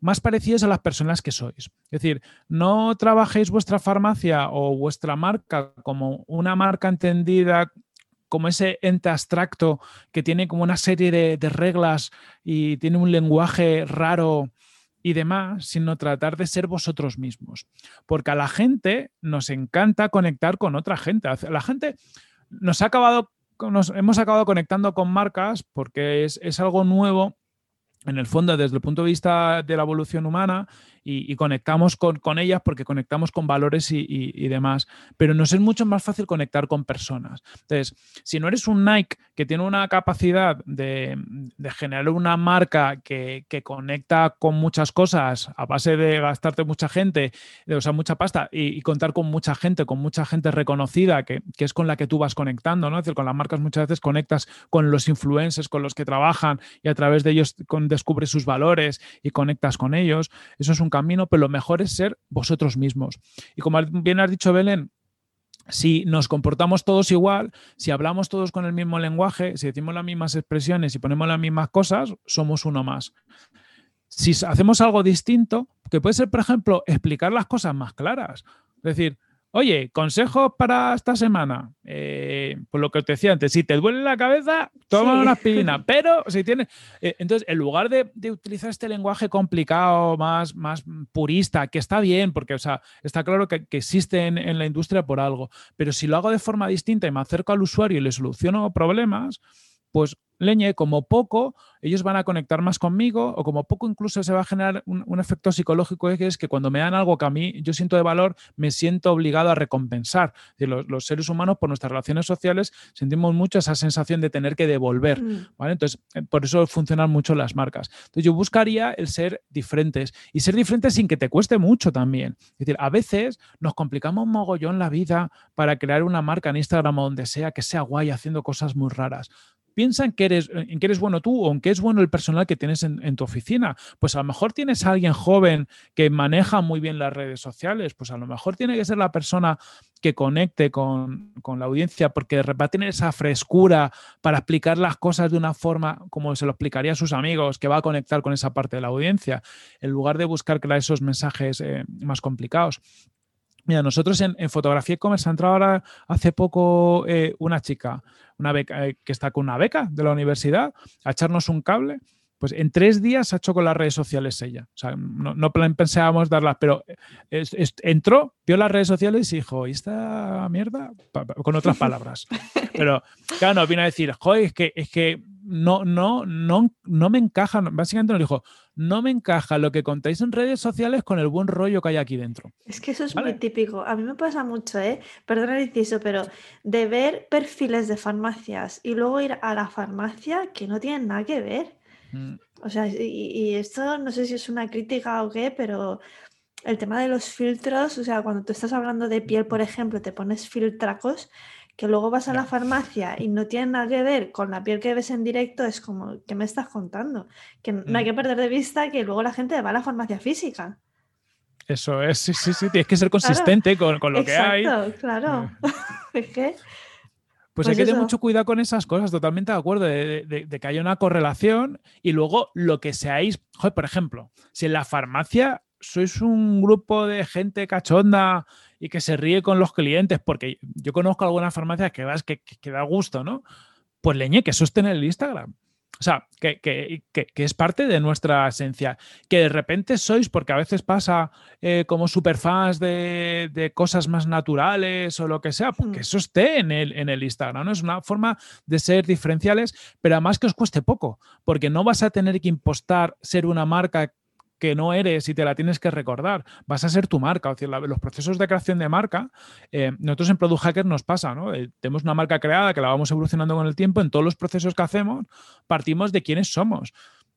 más parecidos a las personas que sois. Es decir, no trabajéis vuestra farmacia o vuestra marca como una marca entendida como ese ente abstracto que tiene como una serie de, reglas y tiene un lenguaje raro y demás, sino tratar de ser vosotros mismos. Porque a la gente nos encanta conectar con otra gente. La gente nos ha acabado, nos hemos acabado conectando con marcas porque es, es algo nuevo en el fondo, desde el punto de vista de la evolución humana, y, conectamos con, ellas porque conectamos con valores y, demás. Pero nos es mucho más fácil conectar con personas. Entonces, si no eres un Nike que tiene una capacidad de, generar una marca que, conecta con muchas cosas a base de gastarte mucha gente, o sea, mucha pasta y, contar con mucha gente, con mucha gente reconocida, que, es con la que tú vas conectando, ¿no? Es decir, con las marcas muchas veces conectas con los influencers, con los que trabajan y a través de ellos descubres sus valores y conectas con ellos. Eso es un camino, pero lo mejor es ser vosotros mismos. Y como bien has dicho, Belén, si nos comportamos todos igual, si hablamos todos con el mismo lenguaje, si decimos las mismas expresiones y ponemos las mismas cosas, somos uno más. Si hacemos algo distinto, que puede ser, por ejemplo, explicar las cosas más claras. Es decir, Oye, consejos para esta semana. Eh, por lo que te decía antes, si te duele la cabeza, toma una aspirina. Pero si tienes. Eh, entonces, en lugar de, utilizar este lenguaje complicado, más, más purista, que está bien, porque o sea, está claro que, existe en, en, la industria por algo. Pero si lo hago de forma distinta y me acerco al usuario y le soluciono problemas, pues leñe, como poco, ellos van a conectar más conmigo o como poco incluso se va a generar un, efecto psicológico que es que cuando me dan algo que a mí yo siento de valor, me siento obligado a recompensar. los, seres humanos por nuestras relaciones sociales sentimos mucho esa sensación de tener que devolver. Mm. ¿vale? Entonces, eh, por eso funcionan mucho las marcas. Entonces, yo buscaría el ser diferentes y ser diferentes sin que te cueste mucho también. Es decir, a veces nos complicamos mogollón la vida para crear una marca en Instagram o donde sea que sea guay haciendo cosas muy raras piensa en que eres, en que eres bueno tú o en qué es bueno el personal que tienes en, tu oficina. Pues a lo mejor tienes a alguien joven que maneja muy bien las redes sociales, pues a lo mejor tiene que ser la persona que conecte con, la audiencia porque va a tener esa frescura para explicar las cosas de una forma como se lo explicaría a sus amigos, que va a conectar con esa parte de la audiencia, en lugar de buscar esos mensajes eh, más complicados. Mira, nosotros en, fotografía e-commerce ha entrado ahora hace poco eh, una chica, una beca, eh, que está con una beca de la universidad, a echarnos un cable. Pues en tres días ha hecho con las redes sociales ella. O sea, no, pensábamos darlas, pero eh, entró, vio las redes sociales y dijo, ¿y esta mierda? con otras palabras. Pero claro, nos vino a decir, joder, es que, es que no, no, no, no me encaja, básicamente nos dijo, no me encaja lo que contáis en redes sociales con el buen rollo que hay aquí dentro. Es que eso es muy típico. A mí me pasa mucho, ¿eh? Perdón el inciso, pero de ver perfiles de farmacias y luego ir a la farmacia que no tienen nada que ver. Mm. O sea, y, esto no sé si es una crítica o qué, pero el tema de los filtros, o sea, cuando tú estás hablando de piel, por ejemplo, te pones filtracos que luego vas a la farmacia y no tiene nada que ver con la piel que ves en directo, es como, ¿qué me estás contando? Que no hay mm. que perder de vista que luego la gente va a la farmacia física. Eso es, sí, sí, sí, tienes que ser consistente con, lo que hay. Claro, es que... Pues, hay que tener mucho cuidado con esas cosas, totalmente de acuerdo, de, que haya una correlación y luego lo que seáis, joder, por ejemplo, si en la farmacia sois un grupo de gente cachonda y que se ríe con los clientes, porque yo conozco algunas farmacias que, vas, que, que, da gusto, ¿no? Pues leñe, que eso en el Instagram. O sea, que, es parte de nuestra esencia. Que de repente sois, porque a veces pasa eh, como superfans de, de cosas más naturales o lo que sea, porque hmm. eso esté en el, en el Instagram, ¿no? Es una forma de ser diferenciales, pero además que os cueste poco, porque no vas a tener que impostar ser una marca que no eres y te la tienes que recordar. Vas a ser tu marca. O sea, los procesos de creación de marca, eh, nosotros en Product Hacker nos pasa, ¿no? Eh, tenemos una marca creada que la vamos evolucionando con el tiempo. En todos los procesos que hacemos, partimos de quiénes somos.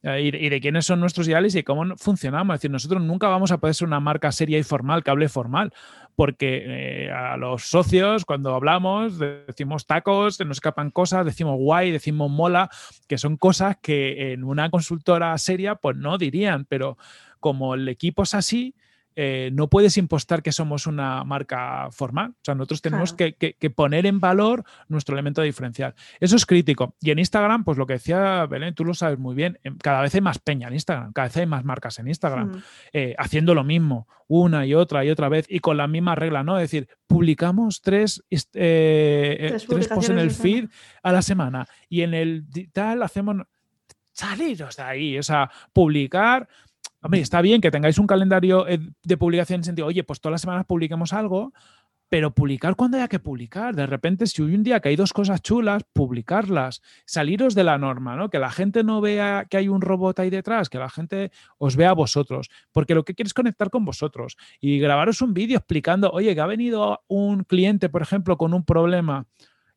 Eh, y, de quiénes son nuestros ideales y cómo funcionamos. Es decir, nosotros nunca vamos a poder ser una marca seria y formal que hable formal, porque a los socios, cuando hablamos, decimos tacos, nos escapan cosas, decimos guay, decimos mola, que son cosas que en una consultora seria, pues no dirían, pero como el equipo es así, eh, no puedes impostar que somos una marca formal. O sea, nosotros tenemos que, poner en valor nuestro elemento diferencial. Eso es crítico. Y en Instagram, pues lo que decía Belén, tú lo sabes muy bien, em, cada vez hay más peña en Instagram, cada vez hay más marcas en Instagram, hmm. eh, haciendo lo mismo una y otra y otra vez y con la misma regla, ¿no? Es decir, publicamos tres, eh, tres, posts en el feed a la semana y en el tal hacemos saliros de ahí, o sea, publicar Hombre, está bien que tengáis un calendario eh, de publicación en sentido, oye, pues todas las semanas publiquemos algo, pero publicar cuando haya que publicar. De repente, si hoy un día que hay dos cosas chulas, publicarlas, saliros de la norma, ¿no? Que la gente no vea que hay un robot ahí detrás, que la gente os vea a vosotros, porque lo que quieres es conectar con vosotros y grabaros un vídeo explicando, oye, que ha venido un cliente, por ejemplo, con un problema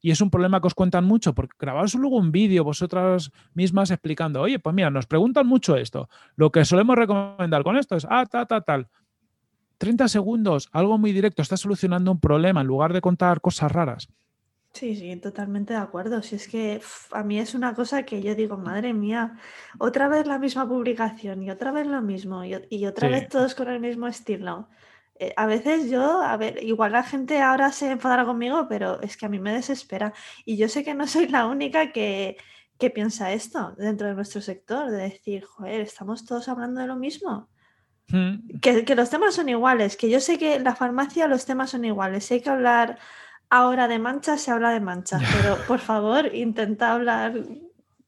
y es un problema que os cuentan mucho, porque grabaros luego un vídeo vosotras mismas explicando, oye, pues mira, nos preguntan mucho esto. Lo que solemos recomendar con esto es, ah, tal, tal, tal. 30 segundos, algo muy directo, está solucionando un problema en lugar de contar cosas raras. Sí, sí, totalmente de acuerdo. Si es que a mí es una cosa que yo digo, madre mía, otra vez la misma publicación y otra vez lo mismo y, otra vez todos con el mismo estilo. Eh, a veces yo, a ver, igual la gente ahora se enfadará conmigo, pero es que a mí me desespera. Y yo sé que no soy la única que, piensa esto dentro de nuestro sector, de decir, joder, estamos todos hablando de lo mismo. Hmm. Que, que, los temas son iguales, que yo sé que en la farmacia los temas son iguales. Si hay que hablar ahora de manchas, se habla de manchas, pero por favor, intenta hablar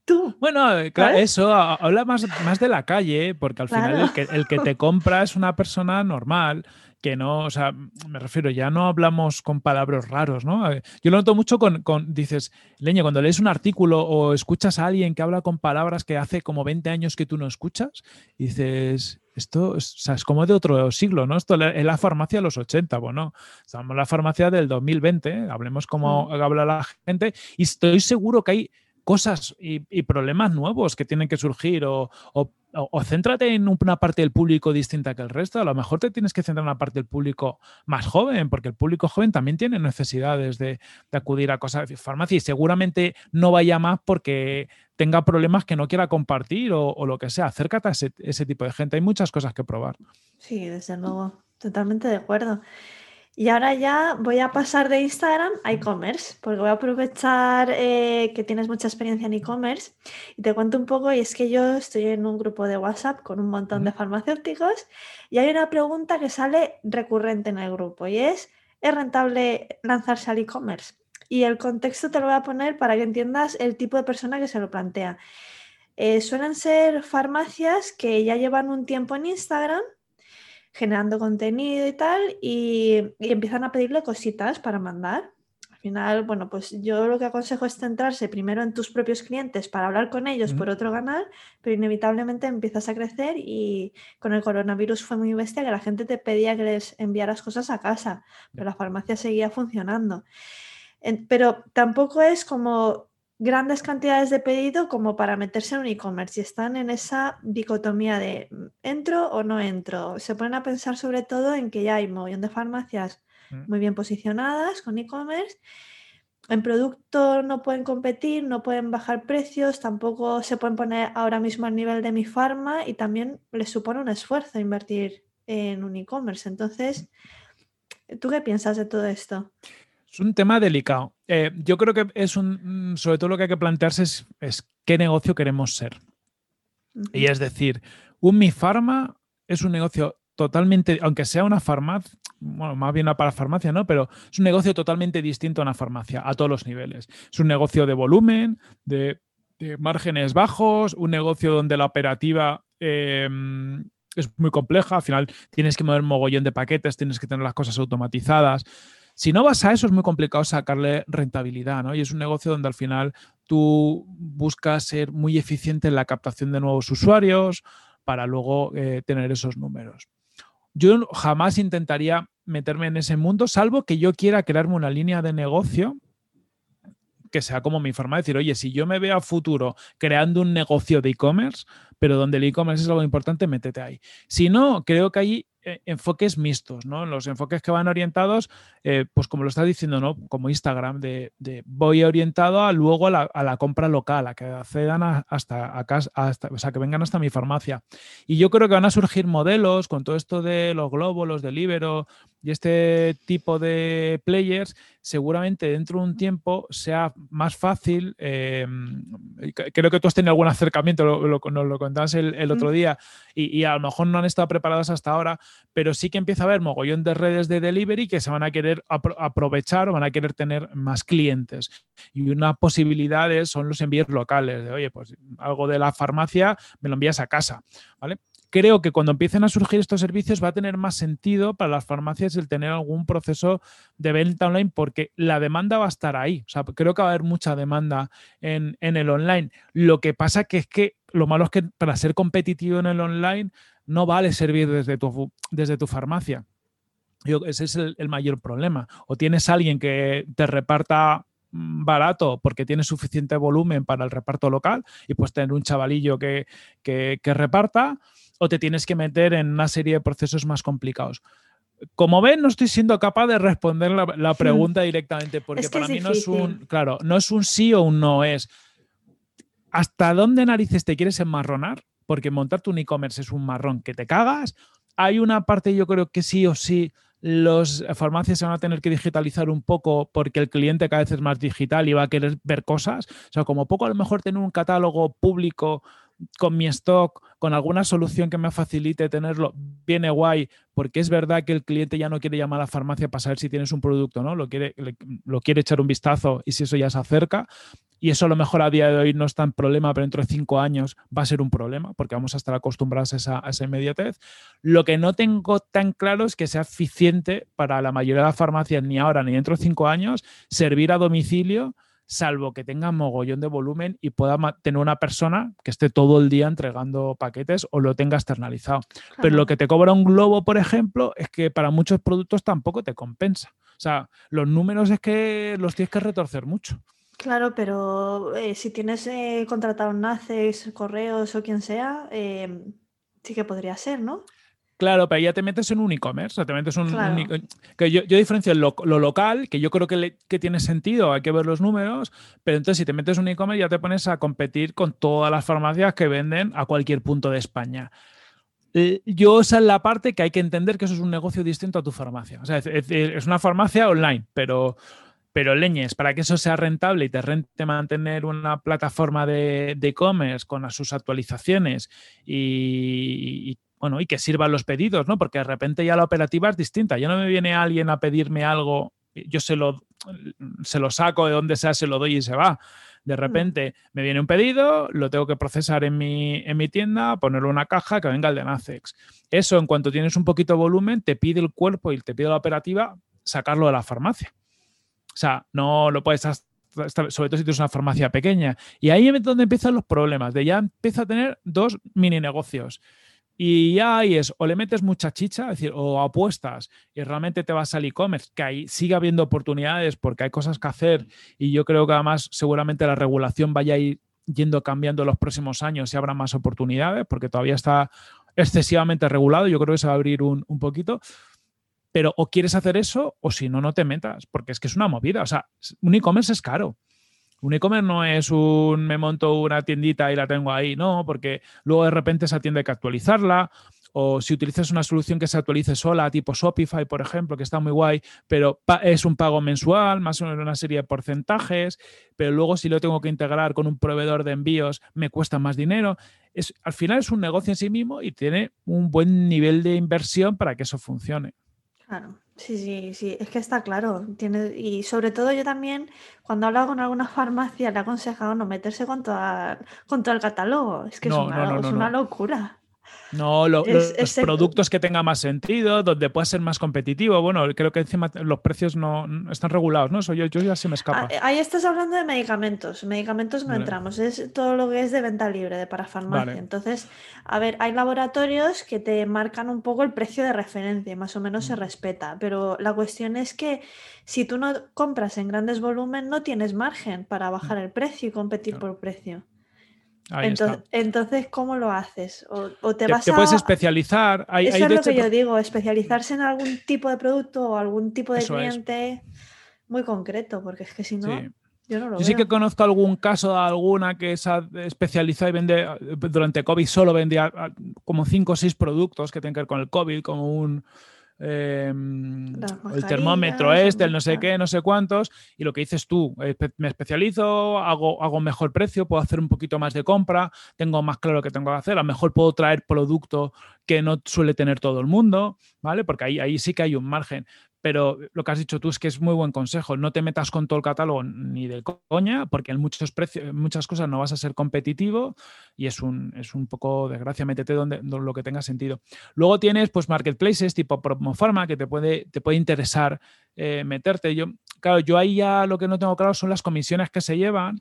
Tú, bueno, claro, eso, habla más, más de la calle, porque al final el que, el que, te compra es una persona normal que no, o sea, me refiero, ya no hablamos con palabras raros, ¿no? Eh, yo lo noto mucho con, dices, Leña, cuando lees un artículo o escuchas a alguien que habla con palabras que hace como 20 años que tú no escuchas, dices, esto es, como de otro siglo, ¿no? Esto es la farmacia de los 80, bueno, estamos en la farmacia del 2020, hablemos como habla la gente, y estoy seguro que hay cosas y, problemas nuevos que tienen que surgir o, o, céntrate en una parte del público distinta que el resto. A lo mejor te tienes que centrar en una parte del público más joven, porque el público joven también tiene necesidades de, acudir a cosas de farmacia y seguramente no vaya más porque tenga problemas que no quiera compartir o, lo que sea. Acércate a ese tipo de gente. Hay muchas cosas que probar. Sí, desde luego. Totalmente de acuerdo. Y ahora ya voy a pasar de Instagram a e-commerce, porque voy a aprovechar eh, que tienes mucha experiencia en e-commerce y te cuento un poco, y es que yo estoy en un grupo de WhatsApp con un montón de farmacéuticos y hay una pregunta que sale recurrente en el grupo y es, ¿es rentable lanzarse al e-commerce? Y el contexto te lo voy a poner para que entiendas el tipo de persona que se lo plantea. Eh, suelen ser farmacias que ya llevan un tiempo en Instagram generando contenido y tal, y, empiezan a pedirle cositas para mandar. Al final, bueno, pues yo lo que aconsejo es centrarse primero en tus propios clientes para hablar con ellos por otro canal, pero inevitablemente empiezas a crecer y con el coronavirus fue muy bestia que la gente te pedía que les enviaras cosas a casa, pero la farmacia seguía funcionando. pero tampoco es como grandes cantidades de pedido como para meterse en un e-commerce y están en esa dicotomía de mm, entro o no entro. Se ponen a pensar sobre todo en que ya hay un montón de farmacias mm. muy bien posicionadas con e-commerce. En producto no pueden competir, no pueden bajar precios, tampoco se pueden poner ahora mismo al nivel de mi farma y también les supone un esfuerzo invertir en un e-commerce. Entonces, ¿tú qué piensas de todo esto? Es un tema delicado. Eh, yo creo que es un, mm, sobre todo lo que hay que plantearse es, qué negocio queremos ser. Y es decir, un Mi Pharma es un negocio totalmente, aunque sea una farmacia, bueno, más bien para farmacia, ¿no? Pero es un negocio totalmente distinto a una farmacia, a todos los niveles. Es un negocio de volumen, de, márgenes bajos, un negocio donde la operativa em, es muy compleja, al final tienes que mover mogollón de paquetes, tienes que tener las cosas automatizadas. Si no vas a eso, es muy complicado sacarle rentabilidad, ¿no? Y es un negocio donde al final tú buscas ser muy eficiente en la captación de nuevos usuarios para luego eh, tener esos números. Yo jamás intentaría meterme en ese mundo, salvo que yo quiera crearme una línea de negocio que sea como mi forma de decir, oye, si yo me veo a futuro creando un negocio de e-commerce, pero donde el e-commerce es algo importante, métete ahí. Si no, creo que ahí enfoques mixtos, ¿no? Los enfoques que van orientados, eh, pues como lo está diciendo, ¿no? Como Instagram, de, voy orientado a luego a la, compra local, a que accedan hasta o sea, que vengan hasta mi farmacia. Y yo creo que van a surgir modelos con todo esto de los globos, los de Libero y este tipo de players, seguramente dentro de un tiempo sea más fácil. Eh, creo que tú has tenido algún acercamiento, nos lo contabas el, otro día, y, y a lo mejor no han estado preparados hasta ahora, pero sí que empieza a haber mogollón de redes de delivery que se van a querer aprovechar o van a querer tener más clientes. Y una posibilidad son los envíos locales, de oye, pues algo de la farmacia me lo envías a casa, ¿vale? Creo que cuando empiecen a surgir estos servicios va a tener más sentido para las farmacias el tener algún proceso de venta online porque la demanda va a estar ahí. O sea, creo que va a haber mucha demanda en, en el online. Lo que pasa que es que lo malo es que para ser competitivo en el online no vale servir desde tu, desde tu farmacia. ese es el, mayor problema. O tienes alguien que te reparta mm, barato porque tiene suficiente volumen para el reparto local y puedes tener un chavalillo que, reparta, o te tienes que meter en una serie de procesos más complicados. Como ven, no estoy siendo capaz de responder la, hmm. pregunta directamente, porque para mí no es un, claro, no es un sí o un no, es ¿hasta dónde narices te quieres enmarronar? porque montar tu e-commerce es un marrón que te cagas. Hay una parte, yo creo que sí o sí, los farmacias se van a tener que digitalizar un poco porque el cliente cada vez es más digital y va a querer ver cosas. O sea, como poco a lo mejor tener un catálogo público con mi stock, con alguna solución que me facilite tenerlo, viene guay, porque es verdad que el cliente ya no quiere llamar a la farmacia para saber si tienes un producto, ¿no? Lo quiere, lo quiere echar un vistazo y si eso ya se acerca. Y eso a lo mejor a día de hoy no es tan problema, pero dentro de cinco años va a ser un problema, porque vamos a estar acostumbrados a esa, a esa inmediatez. Lo que no tengo tan claro es que sea eficiente para la mayoría de las farmacias, ni ahora ni dentro de cinco años, servir a domicilio salvo que tenga mogollón de volumen y pueda tener una persona que esté todo el día entregando paquetes o lo tenga externalizado. Pero lo que te cobra un globo, por ejemplo, es que para muchos productos tampoco te compensa. O sea, los números es que los tienes que retorcer mucho. Claro, pero eh, si tienes eh, contratado un NACEX, correos o quien sea, eh, sí que podría ser, ¿no? Claro, pero ya te metes en un e-commerce, o te metes un, que yo, diferencio lo, local, que yo creo que, que, tiene sentido, hay que ver los números, pero entonces si te metes en un e-commerce ya te pones a competir con todas las farmacias que venden a cualquier punto de España. Eh, yo esa es la parte que hay que entender que eso es un negocio distinto a tu farmacia. O sea, es, una farmacia online, pero, pero leñes, para que eso sea rentable y te rente mantener una plataforma de e-commerce con sus actualizaciones y, y bueno, y que sirvan los pedidos, ¿no? Porque de repente ya la operativa es distinta. Ya no me viene alguien a pedirme algo, yo se lo, se lo saco de donde sea, se lo doy y se va. De mm. repente me viene un pedido, lo tengo que procesar en mi, en mi tienda, ponerlo en una caja que venga el de Nacex. Eso, en cuanto tienes un poquito de volumen, te pide el cuerpo y te pide la operativa sacarlo de la farmacia. O sea, no lo puedes sobre todo si tienes una farmacia pequeña. Y ahí es donde empiezan los problemas, de ya empieza a tener dos mini negocios. Y ya ahí es, o le metes mucha chicha, es decir, o apuestas y realmente te vas al e-commerce, que ahí sigue habiendo oportunidades porque hay cosas que hacer y yo creo que además seguramente la regulación vaya a ir yendo cambiando los próximos años y habrá más oportunidades porque todavía está excesivamente regulado, yo creo que se va a abrir un, un poquito, pero o quieres hacer eso o si no, no te metas, porque es que es una movida, o sea, un e-commerce es caro. Un e-commerce no es un me monto una tiendita y la tengo ahí, no, porque luego de repente esa tienda hay que actualizarla. O si utilizas una solución que se actualice sola, tipo Shopify, por ejemplo, que está muy guay, pero es un pago mensual, más o menos una serie de porcentajes, pero luego si lo tengo que integrar con un proveedor de envíos, me cuesta más dinero. es, al final es un negocio en sí mismo y tiene un buen nivel de inversión para que eso funcione. Claro, sí, sí, sí, es que está claro. Tiene, y sobre todo yo también, cuando he hablado con alguna farmacia, le he aconsejado no meterse con, con todo el catálogo. Es que es una locura. No, los productos que tengan más sentido, donde pueda ser más competitivo. Bueno, creo que encima los precios no, están regulados, ¿no? Eso yo, ya se me escapa. Ah, ahí estás hablando de medicamentos. Medicamentos no entramos, es todo lo que es de venta libre, de parafarmacia. Entonces, a ver, hay laboratorios que te marcan un poco el precio de referencia, más o menos se mm. respeta. Pero la cuestión es que si tú no compras en grandes volúmenes, no tienes margen para bajar mm. el precio y competir por precio entonces, ¿cómo lo haces? ¿O, te, vas puedes especializar. Eso es lo que yo digo, especializarse en algún tipo de producto o algún tipo de cliente muy concreto, porque es que si no, yo no lo yo sí que conozco algún caso de alguna que se ha especializado y vende, durante COVID solo vendía como cinco o seis productos que tienen que ver con el COVID, como un Em, el termómetro este, el no sé qué, no sé cuántos, y lo que dices tú, me especializo, hago, hago mejor precio, puedo hacer un poquito más de compra, tengo más claro lo que tengo que hacer, a lo mejor puedo traer producto que no suele tener todo el mundo, ¿vale? Porque ahí, ahí sí que hay un margen pero lo que has dicho tú es que es muy buen consejo. No te metas con todo el catálogo ni de coña, porque en muchos precios, muchas cosas no vas a ser competitivo y es un, es un poco desgracia, métete donde, lo que tenga sentido. Luego tienes pues marketplaces tipo Promofarma que te puede, te puede interesar eh, meterte. Yo, claro, yo ahí ya lo que no tengo claro son las comisiones que se llevan,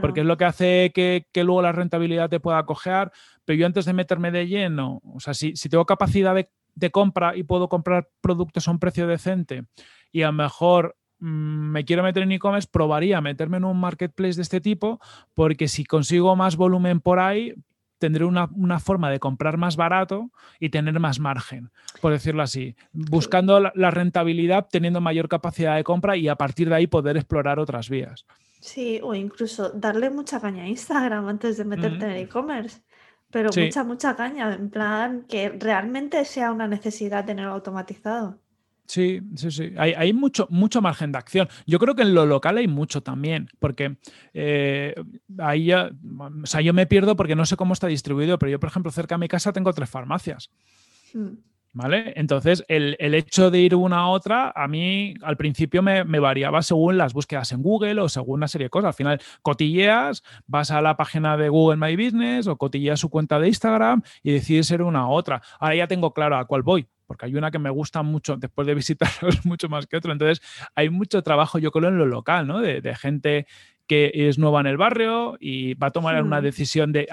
porque es lo que hace que, que, luego la rentabilidad te pueda coger. Pero yo antes de meterme de lleno, o sea, si, si tengo capacidad de de compra y puedo comprar productos a un precio decente y a lo mejor mm, me quiero meter en e-commerce, probaría meterme en un marketplace de este tipo, porque si consigo más volumen por ahí, tendré una, forma de comprar más barato y tener más margen, por decirlo así, buscando la, rentabilidad, teniendo mayor capacidad de compra y a partir de ahí poder explorar otras vías. Sí, o incluso darle mucha caña a Instagram antes de meterte en e-commerce. Pero mucha, mucha caña, en plan que realmente sea una necesidad tenerlo automatizado. Sí, sí, sí. Hay, mucho, mucho margen de acción. Yo creo que en lo local hay mucho también, porque eh, ahí ya, o sea, yo me pierdo porque no sé cómo está distribuido, pero yo, por ejemplo, cerca de mi casa tengo tres farmacias. Mm. ¿Vale? Entonces, el, hecho de ir una a otra, a mí al principio me, variaba según las búsquedas en Google o según una serie de cosas. Al final, cotilleas, vas a la página de Google My Business o cotilleas su cuenta de Instagram y decides ser una a otra. Ahora ya tengo claro a cuál voy, porque hay una que me gusta mucho después de visitarlos mucho más que otra. Entonces, hay mucho trabajo, yo creo, en lo local, ¿no? De gente que es nueva en el barrio y va a tomar una decisión de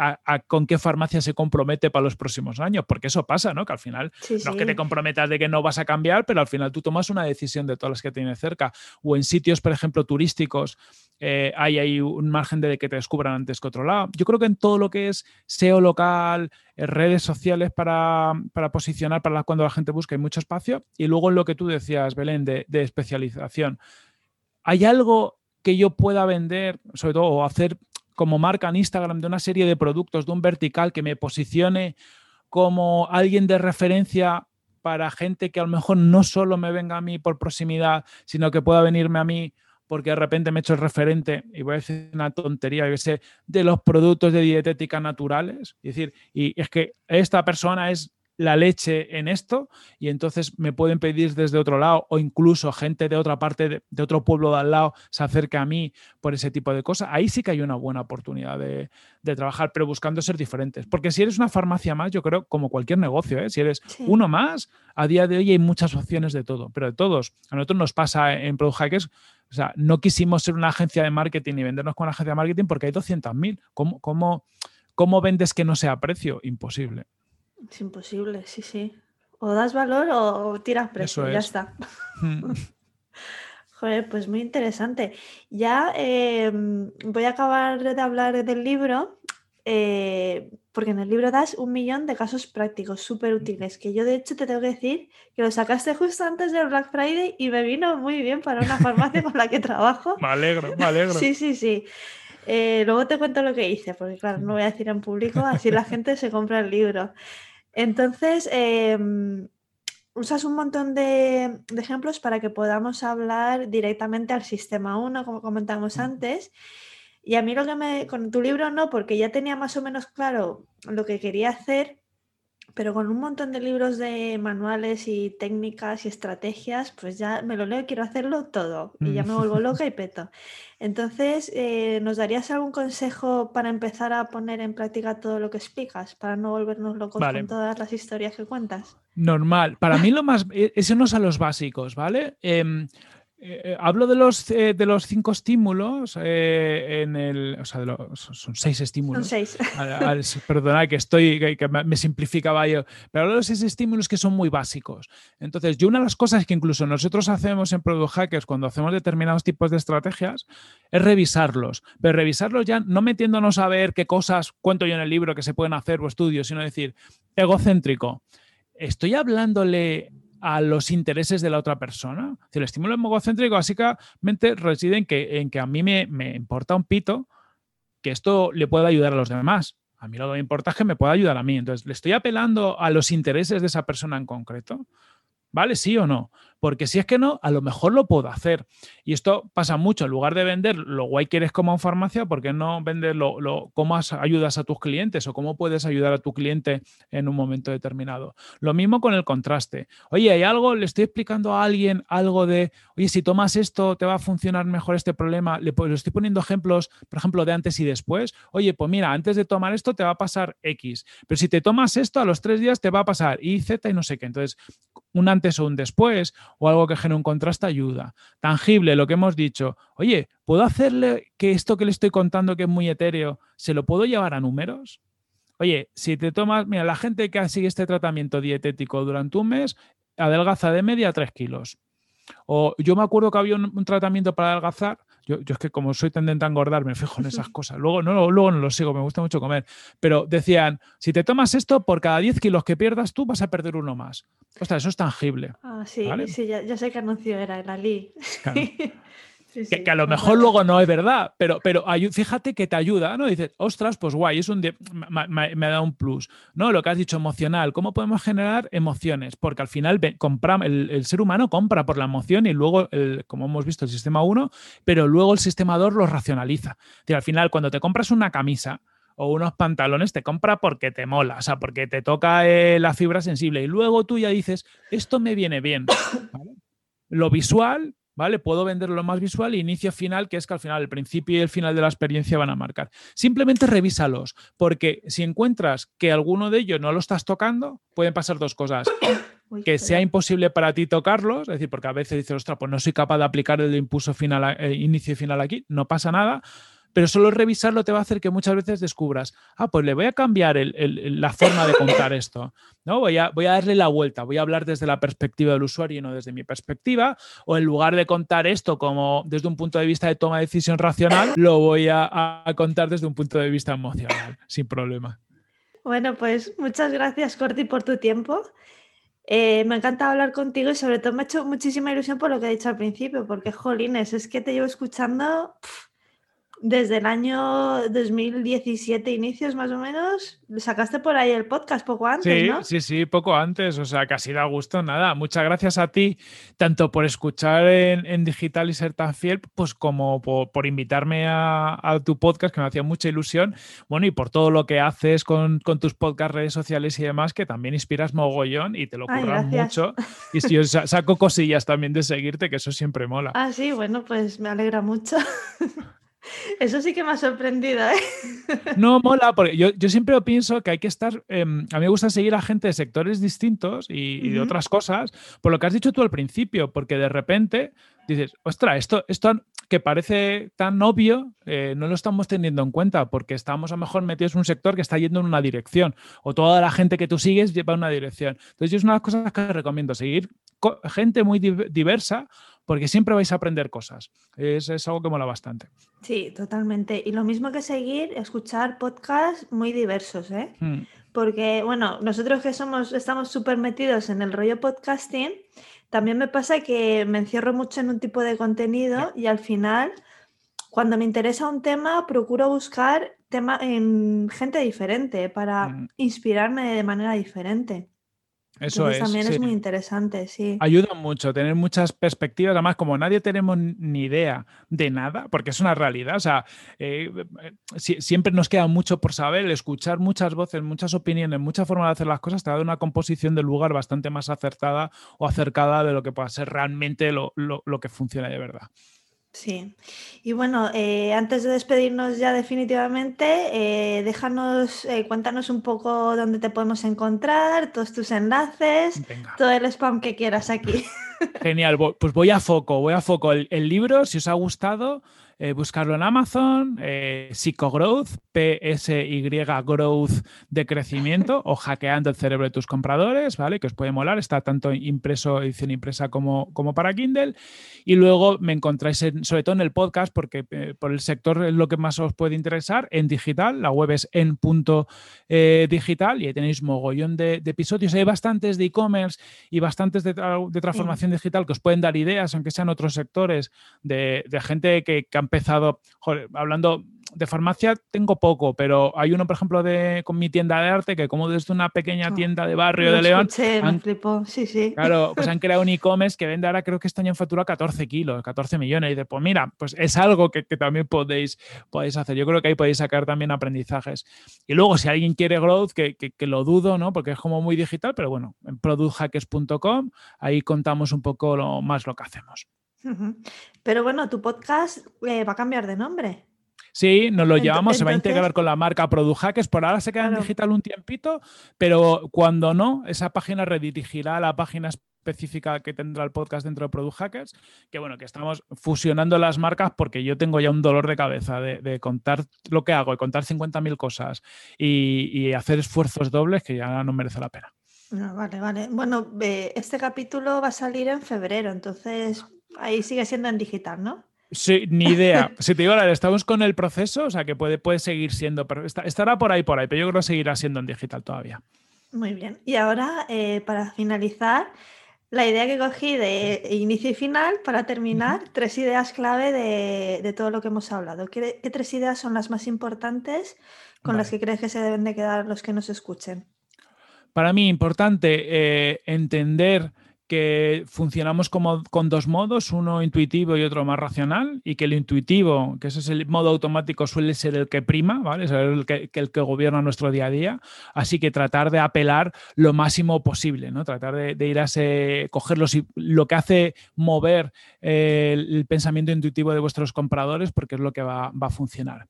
con qué farmacia se compromete para los próximos años, porque eso pasa, ¿no? Que al final no es que te comprometas de que no vas a cambiar, pero al final tú tomas una decisión de todas las que tienes cerca. O en sitios, por ejemplo, turísticos, eh, hay ahí un margen de que te descubran antes que otro lado. Yo creo que en todo lo que es SEO local, eh, redes sociales para, posicionar para cuando la gente busca, hay mucho espacio. Y luego en lo que tú decías, Belén, de, de especialización. ¿Hay algo que yo pueda vender, sobre todo, o hacer como marca en Instagram de una serie de productos, de un vertical que me posicione como alguien de referencia para gente que a lo mejor no solo me venga a mí por proximidad, sino que pueda venirme a mí porque de repente me he hecho el referente, y voy a decir una tontería, de los productos de dietética naturales. Es decir, y es que esta persona es la leche en esto y entonces me pueden pedir desde otro lado o incluso gente de otra parte, de, otro pueblo de al lado, se acerca a mí por ese tipo de cosas. Ahí sí que hay una buena oportunidad de, trabajar, pero buscando ser diferentes. Porque si eres una farmacia más, yo creo, como cualquier negocio, ¿eh? si eres uno más, a día de hoy hay muchas opciones de todo, pero de todos. A nosotros nos pasa en Product Hackers, o sea, no quisimos ser una agencia de marketing y vendernos con una agencia de marketing porque hay 200.000. ¿Cómo, cómo, ¿Cómo vendes que no sea precio? Imposible. Es imposible, sí, sí. O das valor o tiras precio, ya está. Mm. Joder, pues muy interesante. Ya em, voy a acabar de hablar del libro, eh, porque en el libro das un millón de casos prácticos súper útiles, que yo de hecho te tengo que decir que lo sacaste justo antes del Black Friday y me vino muy bien para una farmacia con la que trabajo. Me alegro, me alegro. Sí, sí, sí. Eh, luego te cuento lo que hice, porque claro, no voy a decir en público, así la gente se compra el libro. Entonces, em, usas un montón de, ejemplos para que podamos hablar directamente al sistema 1, como comentamos antes. Y a mí lo que me, con tu libro no, porque ya tenía más o menos claro lo que quería hacer, pero con un montón de libros de manuales y técnicas y estrategias, pues ya me lo leo y quiero hacerlo todo. Y ya me vuelvo loca y peto. Entonces, eh, ¿nos darías algún consejo para empezar a poner en práctica todo lo que explicas? Para no volvernos locos con todas las historias que cuentas. Normal. Para mí lo más... E, eso no a los básicos, ¿vale? Em, eh, eh, hablo de los, eh, de los cinco estímulos en el. O sea, de los, son seis estímulos. Son seis. perdona que estoy, que, me simplificaba yo. Pero hablo de los seis estímulos que son muy básicos. Entonces, yo una de las cosas que incluso nosotros hacemos en Product Hackers cuando hacemos determinados tipos de estrategias es revisarlos. Pero revisarlos ya no metiéndonos a ver qué cosas cuento yo en el libro que se pueden hacer o estudios, sino decir, egocéntrico. Estoy hablándole a los intereses de la otra persona. el estímulo egocéntrico básicamente reside en que, que a mí me, me, importa un pito que esto le pueda ayudar a los demás. A mí lo que me importa es que me pueda ayudar a mí. Entonces, ¿le estoy apelando a los intereses de esa persona en concreto? ¿Vale? ¿Sí o no? Porque si es que no, a lo mejor lo puedo hacer. Y esto pasa mucho. En lugar de vender lo guay que eres como en farmacia, ¿por qué no vender lo, cómo ayudas a tus clientes o cómo puedes ayudar a tu cliente en un momento determinado? Lo mismo con el contraste. Oye, hay algo, le estoy explicando a alguien algo de, oye, si tomas esto, te va a funcionar mejor este problema. Le, le estoy poniendo ejemplos, por ejemplo, de antes y después. Oye, pues mira, antes de tomar esto te va a pasar X. Pero si te tomas esto, a los tres días te va a pasar Y, Z y no sé qué. Entonces, un antes o un después o algo que genere un contraste ayuda. Tangible, lo que hemos dicho. Oye, ¿puedo hacerle que esto que le estoy contando que es muy etéreo, se lo puedo llevar a números? Oye, si te tomas, mira, la gente que sigue este tratamiento dietético durante un mes, adelgaza de media 3 kilos. O yo me acuerdo que había un tratamiento para adelgazar yo, es que como soy tendente a engordar, me fijo en esas cosas. Luego no, luego no lo sigo, me gusta mucho comer. Pero decían, si te tomas esto, por cada 10 kilos que pierdas tú vas a perder uno más. Ostras, eso es tangible. Ah, sí, sí ya, sé qué anuncio era, el Ali. que, a lo mejor luego no es verdad, pero, pero fíjate que te ayuda, ¿no? Dices, ostras, pues guay, es un me, me, da un plus, ¿no? Lo que has dicho, emocional, ¿cómo podemos generar emociones? Porque al final el, ser humano compra por la emoción y luego, como hemos visto, el sistema 1, pero luego el sistema 2 lo racionaliza. al final, cuando te compras una camisa, o unos pantalones te compra porque te mola, o sea, porque te toca eh, la fibra sensible y luego tú ya dices, esto me viene bien. Lo visual ¿vale? Puedo venderlo más visual, inicio, final, que es que al final el principio y el final de la experiencia van a marcar. Simplemente revísalos, porque si encuentras que alguno de ellos no lo estás tocando, pueden pasar dos cosas. que sea imposible para ti tocarlos, es decir, porque a veces dices, ostras, pues no soy capaz de aplicar el impulso final, el inicio y final aquí, no pasa nada pero solo revisarlo te va a hacer que muchas veces descubras, ah, pues le voy a cambiar la forma de contar esto, ¿no? Voy a, voy a darle la vuelta, voy a hablar desde la perspectiva del usuario y no desde mi perspectiva, o en lugar de contar esto como desde un punto de vista de toma de decisión racional, lo voy a, contar desde un punto de vista emocional, sin problema. Bueno, pues muchas gracias, Corti, por tu tiempo. Eh, me encanta hablar contigo y sobre todo me ha hecho muchísima ilusión por lo que he dicho al principio, porque, jolines, es que te llevo escuchando desde el año 2017, inicios más o menos, sacaste por ahí el podcast poco antes, sí, ¿no? Sí, sí, poco antes, o sea, casi da gusto, nada. Muchas gracias a ti, tanto por escuchar en, digital y ser tan fiel, pues como por, invitarme a, tu podcast, que me hacía mucha ilusión, bueno, y por todo lo que haces con, tus podcast, redes sociales y demás, que también inspiras mogollón y te lo curras mucho. Y si yo saco cosillas también de seguirte, que eso siempre mola. Ah, sí, bueno, pues me alegra mucho. Eso sí que me ha sorprendido, ¿eh? No, mola, porque yo, siempre pienso que hay que estar. Em, a mí me gusta seguir a gente de sectores distintos y, de otras cosas, por lo que has dicho tú al principio, porque de repente dices, ostras, esto, esto que parece tan obvio, eh, no lo estamos teniendo en cuenta, porque estamos a lo mejor metidos en un sector que está yendo en una dirección, o toda la gente que tú sigues lleva en una dirección. Entonces, yo es una de las cosas que recomiendo, seguir gente muy diversa porque siempre vais a aprender cosas. Es, es, algo que mola bastante. Sí, totalmente. Y lo mismo que seguir, escuchar podcasts muy diversos, ¿eh? Hmm. Porque, bueno, nosotros que somos, estamos súper metidos en el rollo podcasting, también me pasa que me encierro mucho en un tipo de contenido y al final, cuando me interesa un tema, procuro buscar tema en gente diferente para hmm. inspirarme de manera diferente. Eso es. También es muy interesante, sí. Ayuda mucho tener muchas perspectivas. Además, como nadie tenemos ni idea de nada, porque es una realidad, o sea, eh, siempre nos queda mucho por saber, escuchar muchas voces, muchas opiniones, muchas formas de hacer las cosas, te da una composición del lugar bastante más acertada o acercada de lo que pueda ser realmente lo que funciona de verdad. Sí. Y bueno, eh, antes de despedirnos ya definitivamente, eh, déjanos, eh, cuéntanos un poco dónde te podemos encontrar, todos tus enlaces, todo el spam que quieras aquí. Genial, pues voy a foco, voy a foco. El, el libro, si os ha gustado, buscarlo en Amazon, Psychogrowth, PSY Growth de crecimiento o hackeando el cerebro de tus compradores, ¿vale? Que os puede molar, está tanto impreso, edición impresa como, como para Kindle. Y luego me encontráis sobre todo en el podcast, porque eh, por el sector es lo que más os puede interesar, en digital, la web es en punto eh, digital y ahí tenéis mogollón de, episodios. Hay bastantes de e-commerce y bastantes de, transformación digital que os pueden dar ideas, aunque sean otros sectores, de, gente que, que empezado, hablando de farmacia tengo poco, pero hay uno, por ejemplo, de, con mi tienda de arte que como desde una pequeña ah, tienda de barrio de León... han, sí, sí. Claro, pues han creado un e-commerce que vende ahora creo que este año en factura 14 kilos, 14 millones. Y de, pues mira, pues es algo que, también podéis, podéis hacer. Yo creo que ahí podéis sacar también aprendizajes. Y luego, si alguien quiere growth, que, que, lo dudo, ¿no? Porque es como muy digital, pero bueno, en producthackers.com ahí contamos un poco lo, más lo que hacemos. Pero bueno, tu podcast eh, va a cambiar de nombre. Sí, nos lo llevamos, se va a integrar con la marca Product Hackers. Por ahora se queda en digital un tiempito, pero cuando no, esa página redirigirá a la página específica que tendrá el podcast dentro de Product Hackers, que bueno, que estamos fusionando las marcas porque yo tengo ya un dolor de cabeza de, contar lo que hago, de contar 50.000 cosas y, hacer esfuerzos dobles que ya no merece la pena. Ah, vale, vale. Bueno, este capítulo va a salir en febrero, entonces Ahí sigue siendo en digital, ¿no? Sí, ni idea. Si te digo, estamos con el proceso, o sea que puede, puede seguir siendo, pero estará por ahí, por ahí, pero yo creo que seguirá siendo en digital todavía. Muy bien. Y ahora, eh, para finalizar, la idea que cogí de inicio y final, para terminar, tres ideas clave de, todo lo que hemos hablado. ¿Qué, tres ideas son las más importantes con las que crees que se deben de quedar los que nos escuchen? Para mí, importante eh, entender que funcionamos como con dos modos, uno intuitivo y otro más racional, y que el intuitivo, que ese es el modo automático, suele ser el que prima, ¿vale? Es el que, el que gobierna nuestro día a día. Así que tratar de apelar lo máximo posible, ¿no? Tratar de, ir a ese, lo que hace mover eh, el, pensamiento intuitivo de vuestros compradores, porque es lo que va a funcionar.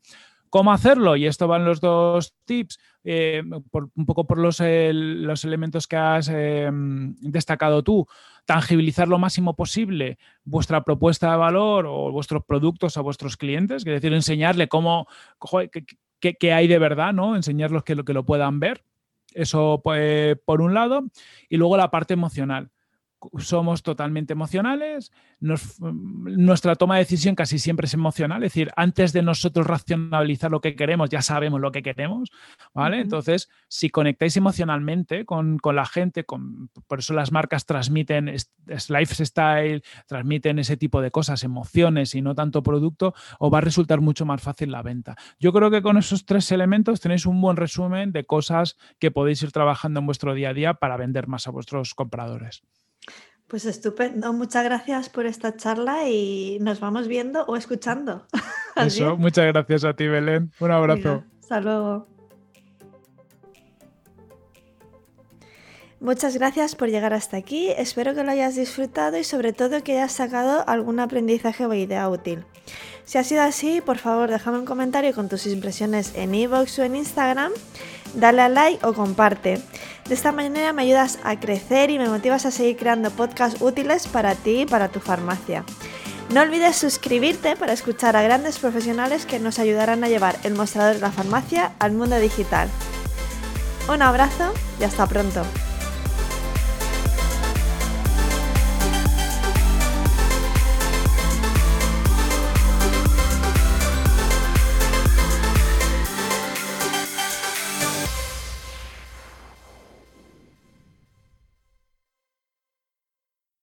¿Cómo hacerlo? Y esto van los dos tips, eh, un poco por los, los elementos que has eh, destacado tú. Tangibilizar lo máximo posible vuestra propuesta de valor o vuestros productos a vuestros clientes, es decir, enseñarle cómo, qué, hay de verdad, ¿no? Enseñarles que lo, que lo puedan ver. Eso pues, por un lado. Y luego la parte emocional somos totalmente emocionales, nuestra toma de decisión casi siempre es emocional, es decir, antes de nosotros racionalizar lo que queremos, ya sabemos lo que queremos, ¿vale? Entonces, si conectáis emocionalmente con, la gente, con, por eso las marcas transmiten lifestyle, transmiten ese tipo de cosas, emociones y no tanto producto, os va a resultar mucho más fácil la venta. Yo creo que con esos tres elementos tenéis un buen resumen de cosas que podéis ir trabajando en vuestro día a día para vender más a vuestros compradores. Pues estupendo, muchas gracias por esta charla y nos vamos viendo o escuchando. Eso, muchas gracias a ti, Belén. Un abrazo. hasta luego. Muchas gracias por llegar hasta aquí, espero que lo hayas disfrutado y sobre todo que hayas sacado algún aprendizaje o idea útil. Si ha sido así, por favor déjame un comentario con tus impresiones en iVoox o en Instagram, dale a like o comparte. De esta manera me ayudas a crecer y me motivas a seguir creando podcasts útiles para ti y para tu farmacia. No olvides suscribirte para escuchar a grandes profesionales que nos ayudarán a llevar el mostrador de la farmacia al mundo digital. Un abrazo y hasta pronto.